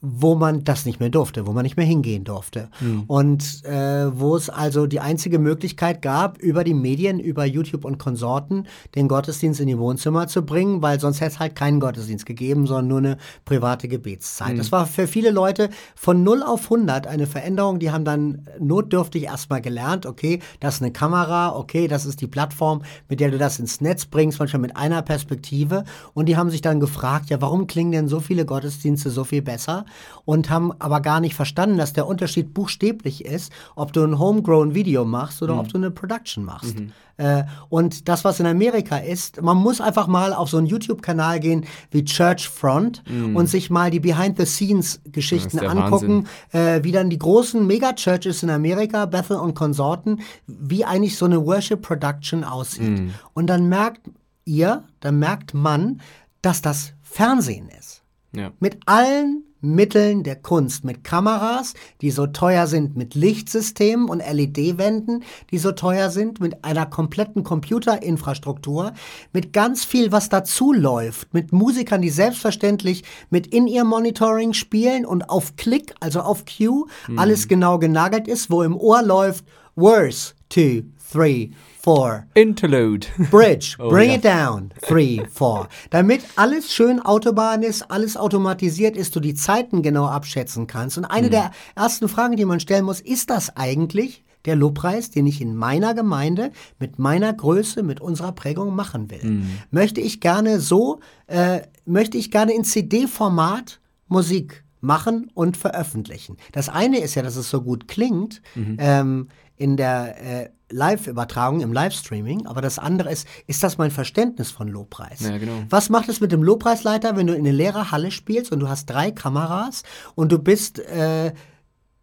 wo man das nicht mehr durfte, wo man nicht mehr hingehen durfte. Mhm. Und äh, wo es also die einzige Möglichkeit gab, über die Medien, über YouTube und Konsorten, den Gottesdienst in die Wohnzimmer zu bringen, weil sonst hätte es halt keinen Gottesdienst gegeben, sondern nur eine private Gebetszeit. Mhm. Das war für viele Leute von 0 auf 100 eine Veränderung. Die haben dann notdürftig erstmal gelernt, okay, das ist eine Kamera, okay, das ist die Plattform, mit der du das ins Netz bringst, manchmal mit einer Perspektive. Und die haben sich dann gefragt, ja, warum klingen denn so viele Gottesdienste so viel besser? Und haben aber gar nicht verstanden, dass der Unterschied buchstäblich ist, ob du ein Homegrown Video machst oder mhm. ob du eine Production machst. Mhm. Äh, und das, was in Amerika ist, man muss einfach mal auf so einen YouTube-Kanal gehen wie Church Front mhm. und sich mal die Behind-the-Scenes-Geschichten angucken, äh, wie dann die großen Mega-Churches in Amerika, Bethel und Konsorten, wie eigentlich so eine Worship-Production aussieht. Mhm. Und dann merkt ihr, dann merkt man, dass das Fernsehen ist. Ja. Mit allen Mitteln der Kunst, mit Kameras, die so teuer sind, mit Lichtsystemen und LED-Wänden, die so teuer sind, mit einer kompletten Computerinfrastruktur, mit ganz viel, was dazu läuft, mit Musikern, die selbstverständlich mit In-Ear-Monitoring spielen und auf Klick, also auf Cue, mhm. alles genau genagelt ist, wo im Ohr läuft, Worse, two, three, four. Interlude. Bridge. Oh, Bring ja. it down. Three, four. Damit alles schön Autobahn ist, alles automatisiert ist, du die Zeiten genau abschätzen kannst. Und eine hm. der ersten Fragen, die man stellen muss, ist das eigentlich der Lobpreis, den ich in meiner Gemeinde mit meiner Größe, mit unserer Prägung machen will? Hm. Möchte ich gerne so, äh, möchte ich gerne in CD-Format Musik machen und veröffentlichen. Das eine ist ja, dass es so gut klingt. Mhm. Ähm, in der äh, Live-Übertragung, im Livestreaming, aber das andere ist, ist das mein Verständnis von Lobpreis? Ja, genau. Was macht es mit dem Lobpreisleiter, wenn du in eine leere Halle spielst und du hast drei Kameras und du bist äh,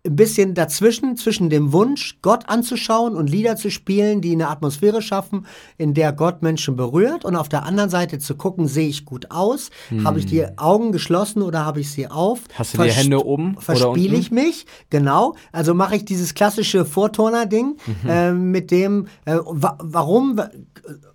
ein bisschen dazwischen, zwischen dem Wunsch, Gott anzuschauen und Lieder zu spielen, die eine Atmosphäre schaffen, in der Gott Menschen berührt und auf der anderen Seite zu gucken, sehe ich gut aus, hm. habe ich die Augen geschlossen oder habe ich sie auf? Hast du Vers die Hände oben? Verspiele ich mich? Genau. Also mache ich dieses klassische Vorturner-Ding, mhm. äh, mit dem, äh, wa warum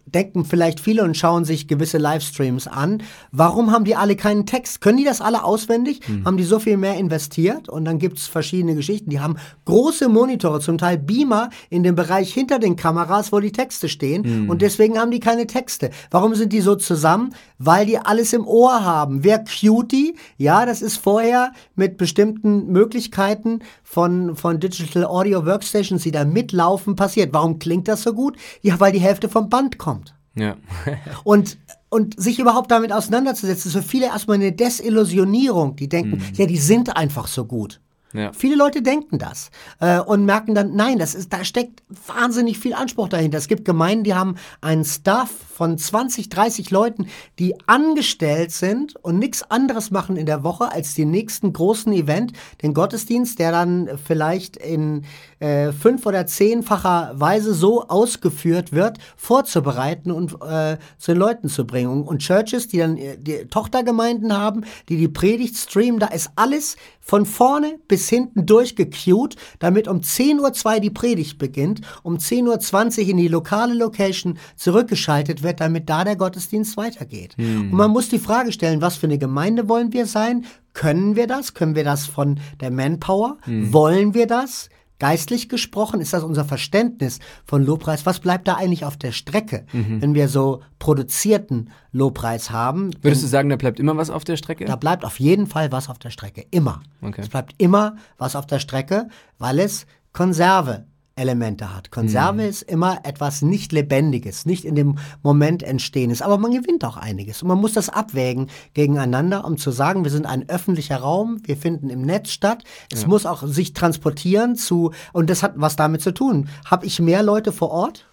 denken vielleicht viele und schauen sich gewisse Livestreams an. Warum haben die alle keinen Text? Können die das alle auswendig? Hm. Haben die so viel mehr investiert? Und dann gibt es verschiedene Geschichten. Die haben große Monitore, zum Teil Beamer in dem Bereich hinter den Kameras, wo die Texte stehen. Hm. Und deswegen haben die keine Texte. Warum sind die so zusammen? Weil die alles im Ohr haben. Wer Cutie? Ja, das ist vorher mit bestimmten Möglichkeiten von, von Digital Audio Workstations, die da mitlaufen, passiert. Warum klingt das so gut? Ja, weil die Hälfte vom Band kommt. Ja. und, und sich überhaupt damit auseinanderzusetzen, ist für viele erstmal eine Desillusionierung. Die denken, mhm. ja, die sind einfach so gut. Ja. Viele Leute denken das äh, und merken dann, nein, das ist, da steckt wahnsinnig viel Anspruch dahinter. Es gibt Gemeinden, die haben einen Staff von 20, 30 Leuten, die angestellt sind und nichts anderes machen in der Woche als den nächsten großen Event, den Gottesdienst, der dann vielleicht in äh, fünf- oder zehnfacher Weise so ausgeführt wird, vorzubereiten und äh, zu den Leuten zu bringen. Und Churches, die dann äh, die Tochtergemeinden haben, die die Predigt streamen, da ist alles von vorne bis hinten durchgecued, damit um 10.02 Uhr die Predigt beginnt, um 10.20 Uhr in die lokale Location zurückgeschaltet wird wird, damit da der Gottesdienst weitergeht. Hm. Und man muss die Frage stellen, was für eine Gemeinde wollen wir sein? Können wir das? Können wir das von der Manpower? Hm. Wollen wir das? Geistlich gesprochen ist das unser Verständnis von Lobpreis. Was bleibt da eigentlich auf der Strecke, mhm. wenn wir so produzierten Lobpreis haben? Würdest du sagen, da bleibt immer was auf der Strecke? Da bleibt auf jeden Fall was auf der Strecke. Immer. Okay. Es bleibt immer was auf der Strecke, weil es Konserve Elemente hat. Konserve mhm. ist immer etwas nicht Lebendiges, nicht in dem Moment entstehendes, aber man gewinnt auch einiges. Und man muss das abwägen gegeneinander, um zu sagen, wir sind ein öffentlicher Raum, wir finden im Netz statt. Es ja. muss auch sich transportieren zu, und das hat was damit zu tun. Habe ich mehr Leute vor Ort?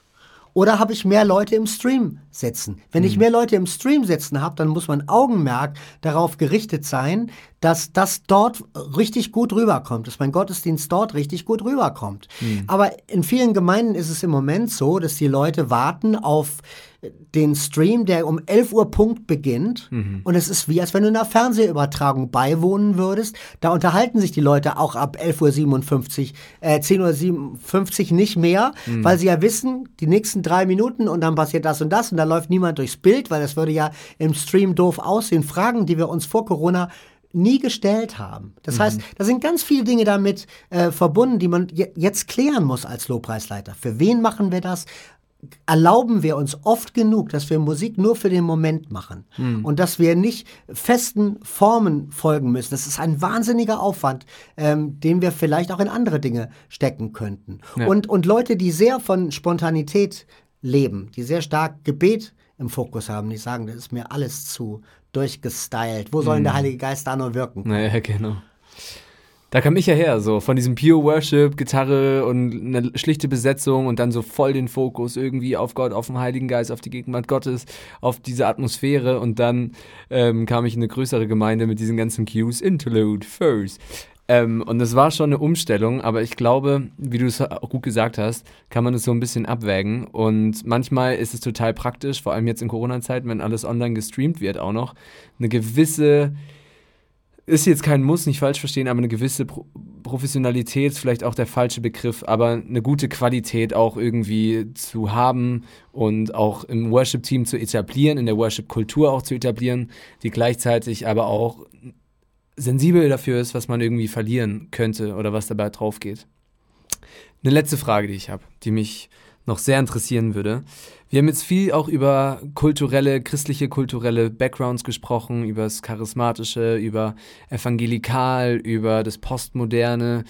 Oder habe ich mehr Leute im Stream sitzen? Wenn mhm. ich mehr Leute im Stream sitzen habe, dann muss mein Augenmerk darauf gerichtet sein, dass das dort richtig gut rüberkommt, dass mein Gottesdienst dort richtig gut rüberkommt. Mhm. Aber in vielen Gemeinden ist es im Moment so, dass die Leute warten auf den Stream, der um 11 Uhr Punkt beginnt. Mhm. Und es ist wie, als wenn du einer Fernsehübertragung beiwohnen würdest. Da unterhalten sich die Leute auch ab 11.57 Uhr, äh, 10.57 Uhr nicht mehr, mhm. weil sie ja wissen, die nächsten drei Minuten und dann passiert das und das und da läuft niemand durchs Bild, weil das würde ja im Stream doof aussehen. Fragen, die wir uns vor Corona nie gestellt haben. Das mhm. heißt, da sind ganz viele Dinge damit äh, verbunden, die man jetzt klären muss als Lobpreisleiter. Für wen machen wir das? erlauben wir uns oft genug, dass wir Musik nur für den Moment machen hm. und dass wir nicht festen Formen folgen müssen. Das ist ein wahnsinniger Aufwand, ähm, den wir vielleicht auch in andere Dinge stecken könnten. Ja. Und, und Leute, die sehr von Spontanität leben, die sehr stark Gebet im Fokus haben, die sagen, das ist mir alles zu durchgestylt. Wo soll hm. der Heilige Geist da nur wirken? Naja, genau. Da kam ich ja her, so von diesem Pure Worship, Gitarre und eine schlichte Besetzung und dann so voll den Fokus irgendwie auf Gott, auf den Heiligen Geist, auf die Gegenwart Gottes, auf diese Atmosphäre und dann ähm, kam ich in eine größere Gemeinde mit diesen ganzen Cues, Interlude, First. Ähm, und das war schon eine Umstellung, aber ich glaube, wie du es auch gut gesagt hast, kann man es so ein bisschen abwägen. Und manchmal ist es total praktisch, vor allem jetzt in Corona-Zeiten, wenn alles online gestreamt wird, auch noch eine gewisse ist jetzt kein Muss, nicht falsch verstehen, aber eine gewisse Pro Professionalität, vielleicht auch der falsche Begriff, aber eine gute Qualität auch irgendwie zu haben und auch im Worship-Team zu etablieren, in der Worship-Kultur auch zu etablieren, die gleichzeitig aber auch sensibel dafür ist, was man irgendwie verlieren könnte oder was dabei drauf geht. Eine letzte Frage, die ich habe, die mich noch sehr interessieren würde. Wir haben jetzt viel auch über kulturelle, christliche kulturelle Backgrounds gesprochen, über das Charismatische, über Evangelikal, über das Postmoderne.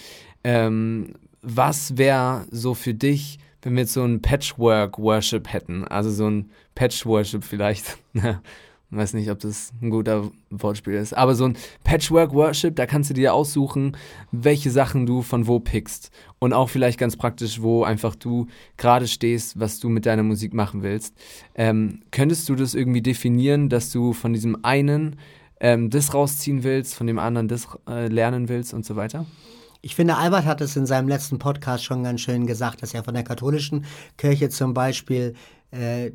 Ähm, was wäre so für dich, wenn wir jetzt so ein Patchwork-Worship hätten? Also so ein Patch-Worship vielleicht. Weiß nicht, ob das ein guter Wortspiel ist. Aber so ein Patchwork-Worship, da kannst du dir aussuchen, welche Sachen du von wo pickst. Und auch vielleicht ganz praktisch, wo einfach du gerade stehst, was du mit deiner Musik machen willst. Ähm, könntest du das irgendwie definieren, dass du von diesem einen ähm, das rausziehen willst, von dem anderen das äh, lernen willst und so weiter? Ich finde, Albert hat es in seinem letzten Podcast schon ganz schön gesagt, dass er von der katholischen Kirche zum Beispiel äh,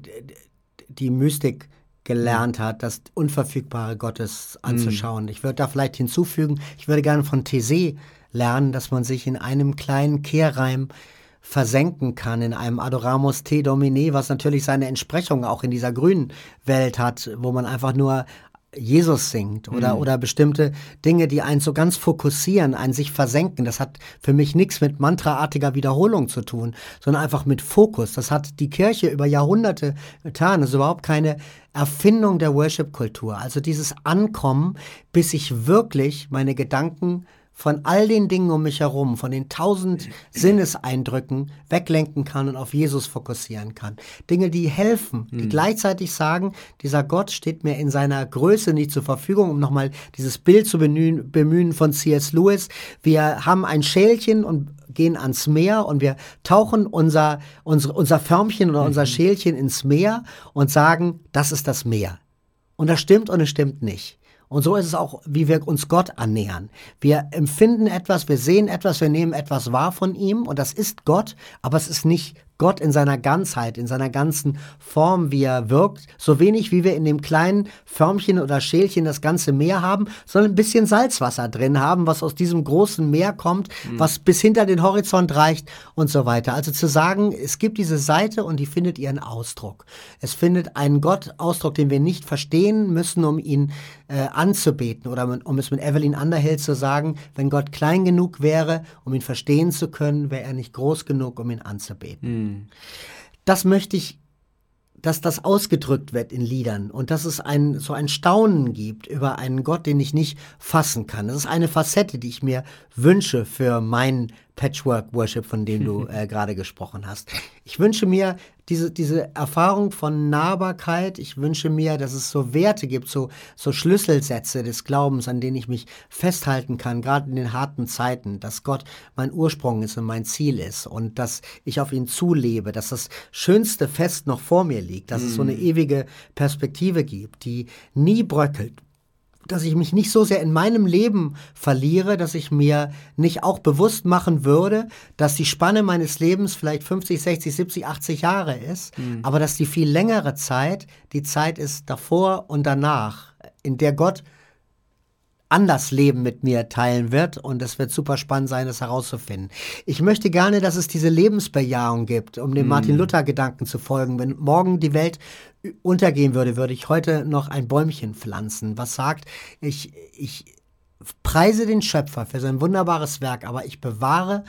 die Mystik gelernt hat, das Unverfügbare Gottes anzuschauen. Mhm. Ich würde da vielleicht hinzufügen, ich würde gerne von Thésée lernen, dass man sich in einem kleinen Kehrreim versenken kann in einem Adoramus Te Domine, was natürlich seine Entsprechung auch in dieser grünen Welt hat, wo man einfach nur Jesus singt oder, mhm. oder bestimmte Dinge, die einen so ganz fokussieren, einen sich versenken. Das hat für mich nichts mit mantraartiger Wiederholung zu tun, sondern einfach mit Fokus. Das hat die Kirche über Jahrhunderte getan. Das ist überhaupt keine Erfindung der Worship-Kultur. Also dieses Ankommen, bis ich wirklich meine Gedanken von all den Dingen um mich herum, von den tausend Sinneseindrücken weglenken kann und auf Jesus fokussieren kann. Dinge, die helfen, die mhm. gleichzeitig sagen, dieser Gott steht mir in seiner Größe nicht zur Verfügung, um nochmal dieses Bild zu bemühen, bemühen von C.S. Lewis. Wir haben ein Schälchen und gehen ans Meer und wir tauchen unser, unser, unser Förmchen oder unser mhm. Schälchen ins Meer und sagen, das ist das Meer. Und das stimmt und es stimmt nicht. Und so ist es auch, wie wir uns Gott annähern. Wir empfinden etwas, wir sehen etwas, wir nehmen etwas wahr von ihm und das ist Gott, aber es ist nicht Gott in seiner Ganzheit, in seiner ganzen Form, wie er wirkt, so wenig wie wir in dem kleinen Förmchen oder Schälchen das ganze Meer haben, sondern ein bisschen Salzwasser drin haben, was aus diesem großen Meer kommt, mhm. was bis hinter den Horizont reicht und so weiter. Also zu sagen, es gibt diese Seite und die findet ihren Ausdruck. Es findet einen Gott-Ausdruck, den wir nicht verstehen müssen, um ihn äh, anzubeten oder um es mit Evelyn Underhill zu sagen, wenn Gott klein genug wäre, um ihn verstehen zu können, wäre er nicht groß genug, um ihn anzubeten. Mhm. Das möchte ich, dass das ausgedrückt wird in Liedern und dass es ein, so ein Staunen gibt über einen Gott, den ich nicht fassen kann. Das ist eine Facette, die ich mir wünsche für mein Patchwork Worship, von dem du äh, gerade gesprochen hast. Ich wünsche mir diese, diese Erfahrung von Nahbarkeit. Ich wünsche mir, dass es so Werte gibt, so, so Schlüsselsätze des Glaubens, an denen ich mich festhalten kann, gerade in den harten Zeiten, dass Gott mein Ursprung ist und mein Ziel ist und dass ich auf ihn zulebe, dass das schönste Fest noch vor mir liegt, dass mm. es so eine mm. ewige Perspektive gibt, die nie bröckelt, dass ich mich nicht so sehr in meinem Leben verliere, dass ich mir nicht auch bewusst machen würde, dass die Spanne meines Lebens vielleicht 50, 60, 70, 80 Jahre ist, mhm. aber dass die viel längere Zeit die Zeit ist davor und danach, in der Gott anders Leben mit mir teilen wird und es wird super spannend sein, das herauszufinden. Ich möchte gerne, dass es diese Lebensbejahung gibt, um dem mm. Martin Luther Gedanken zu folgen. Wenn morgen die Welt untergehen würde, würde ich heute noch ein Bäumchen pflanzen, was sagt, ich, ich preise den Schöpfer für sein wunderbares Werk, aber ich bewahre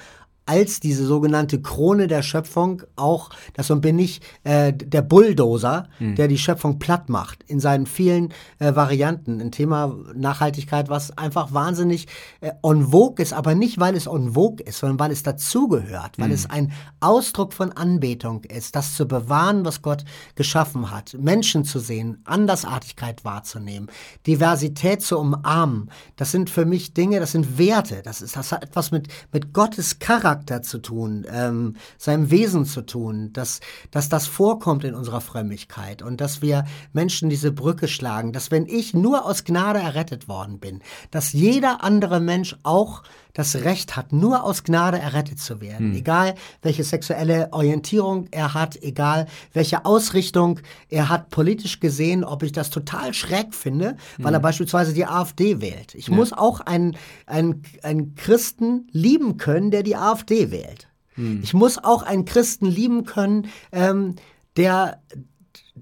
als diese sogenannte Krone der Schöpfung auch, das bin ich äh, der Bulldozer, mhm. der die Schöpfung platt macht in seinen vielen äh, Varianten. Ein Thema Nachhaltigkeit, was einfach wahnsinnig äh, on vogue ist, aber nicht, weil es on vogue ist, sondern weil es dazugehört, weil mhm. es ein Ausdruck von Anbetung ist, das zu bewahren, was Gott geschaffen hat, Menschen zu sehen, Andersartigkeit wahrzunehmen, Diversität zu umarmen. Das sind für mich Dinge, das sind Werte, das, ist, das hat etwas mit, mit Gottes Charakter Charakter zu tun, ähm, seinem Wesen zu tun, dass, dass das vorkommt in unserer Frömmigkeit und dass wir Menschen diese Brücke schlagen, dass wenn ich nur aus Gnade errettet worden bin, dass jeder andere Mensch auch das Recht hat, nur aus Gnade errettet zu werden. Hm. Egal, welche sexuelle Orientierung er hat, egal, welche Ausrichtung er hat, politisch gesehen, ob ich das total schräg finde, hm. weil er beispielsweise die AfD wählt. Ich ja. muss auch einen, einen, einen Christen lieben können, der die AfD wählt. Hm. Ich muss auch einen Christen lieben können, ähm, der,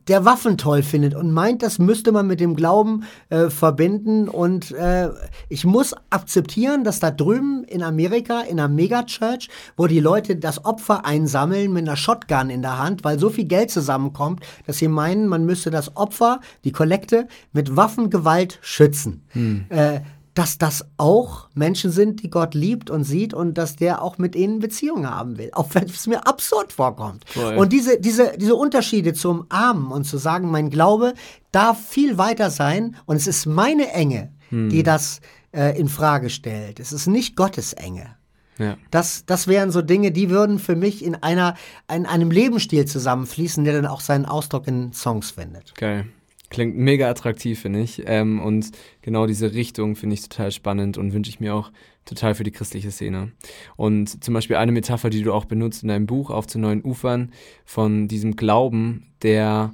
der Waffen toll findet und meint, das müsste man mit dem Glauben äh, verbinden. Und äh, ich muss akzeptieren, dass da drüben in Amerika, in einer Megachurch, wo die Leute das Opfer einsammeln mit einer Shotgun in der Hand, weil so viel Geld zusammenkommt, dass sie meinen, man müsste das Opfer, die Kollekte, mit Waffengewalt schützen. Hm. Äh, dass das auch Menschen sind, die Gott liebt und sieht und dass der auch mit ihnen Beziehungen haben will. Auch wenn es mir absurd vorkommt. Voll. Und diese, diese, diese Unterschiede zum Armen und zu sagen, mein Glaube darf viel weiter sein und es ist meine Enge, hm. die das äh, in Frage stellt. Es ist nicht Gottes Enge. Ja. Das, das wären so Dinge, die würden für mich in einer, in einem Lebensstil zusammenfließen, der dann auch seinen Ausdruck in Songs findet. Geil. Klingt mega attraktiv, finde ich. Ähm, und genau diese Richtung finde ich total spannend und wünsche ich mir auch total für die christliche Szene. Und zum Beispiel eine Metapher, die du auch benutzt in deinem Buch Auf zu neuen Ufern, von diesem Glauben, der,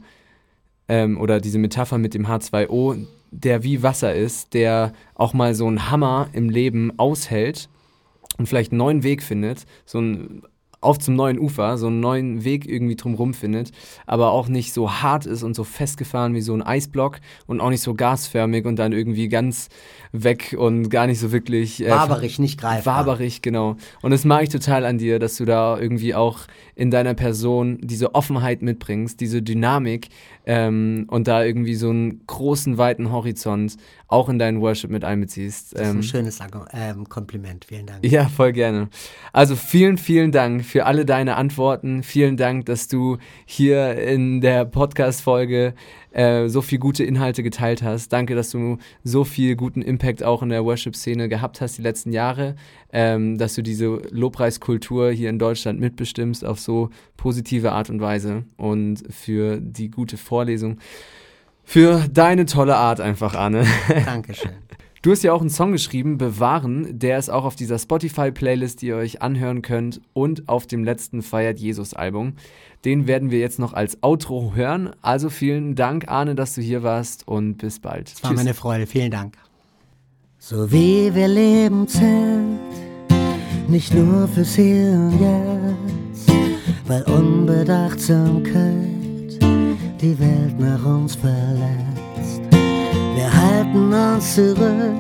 ähm, oder diese Metapher mit dem H2O, der wie Wasser ist, der auch mal so einen Hammer im Leben aushält und vielleicht einen neuen Weg findet, so ein auf zum neuen Ufer, so einen neuen Weg irgendwie drumherum findet, aber auch nicht so hart ist und so festgefahren wie so ein Eisblock und auch nicht so gasförmig und dann irgendwie ganz weg und gar nicht so wirklich. Äh, waberig, nicht greifbar. Waberig, genau. Und das mag ich total an dir, dass du da irgendwie auch in deiner Person diese Offenheit mitbringst, diese Dynamik ähm, und da irgendwie so einen großen, weiten Horizont auch in deinen Worship mit einbeziehst. Das ist ein ähm, schönes ähm, Kompliment, vielen Dank. Ja, voll gerne. Also vielen, vielen Dank für alle deine Antworten. Vielen Dank, dass du hier in der Podcast-Folge äh, so viel gute Inhalte geteilt hast. Danke, dass du so viel guten Impact auch in der Worship-Szene gehabt hast die letzten Jahre, ähm, dass du diese Lobpreiskultur hier in Deutschland mitbestimmst auf so positive Art und Weise und für die gute Vorlesung. Für deine tolle Art einfach, Arne. Dankeschön. Du hast ja auch einen Song geschrieben, Bewahren, der ist auch auf dieser Spotify-Playlist, die ihr euch anhören könnt und auf dem letzten Feiert Jesus-Album. Den werden wir jetzt noch als Outro hören. Also vielen Dank, Arne, dass du hier warst und bis bald. Es war Tschüss. meine Freude, vielen Dank. So wie wir leben zählt, nicht nur fürs Hier und Jetzt, weil Unbedachtsamkeit die Welt nach uns verletzt. Wir halten uns zurück,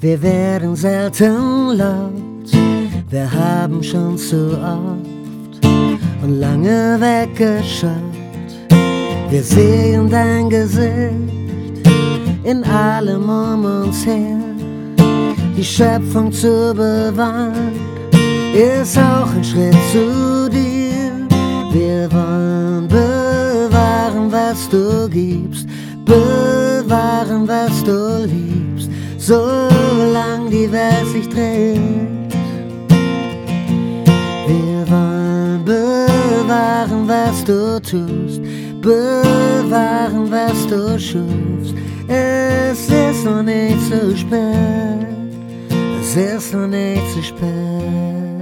wir werden selten laut. Wir haben schon zu oft und lange weggeschaut. Wir sehen dein Gesicht in allem um uns her. Die Schöpfung zu bewahren ist auch ein Schritt zu dir. Wir wollen was du gibst, bewahren, was du liebst, solange die Welt sich dreht. Wir wollen bewahren, was du tust, bewahren, was du schufst. Es ist noch nicht zu spät, es ist noch nicht zu spät.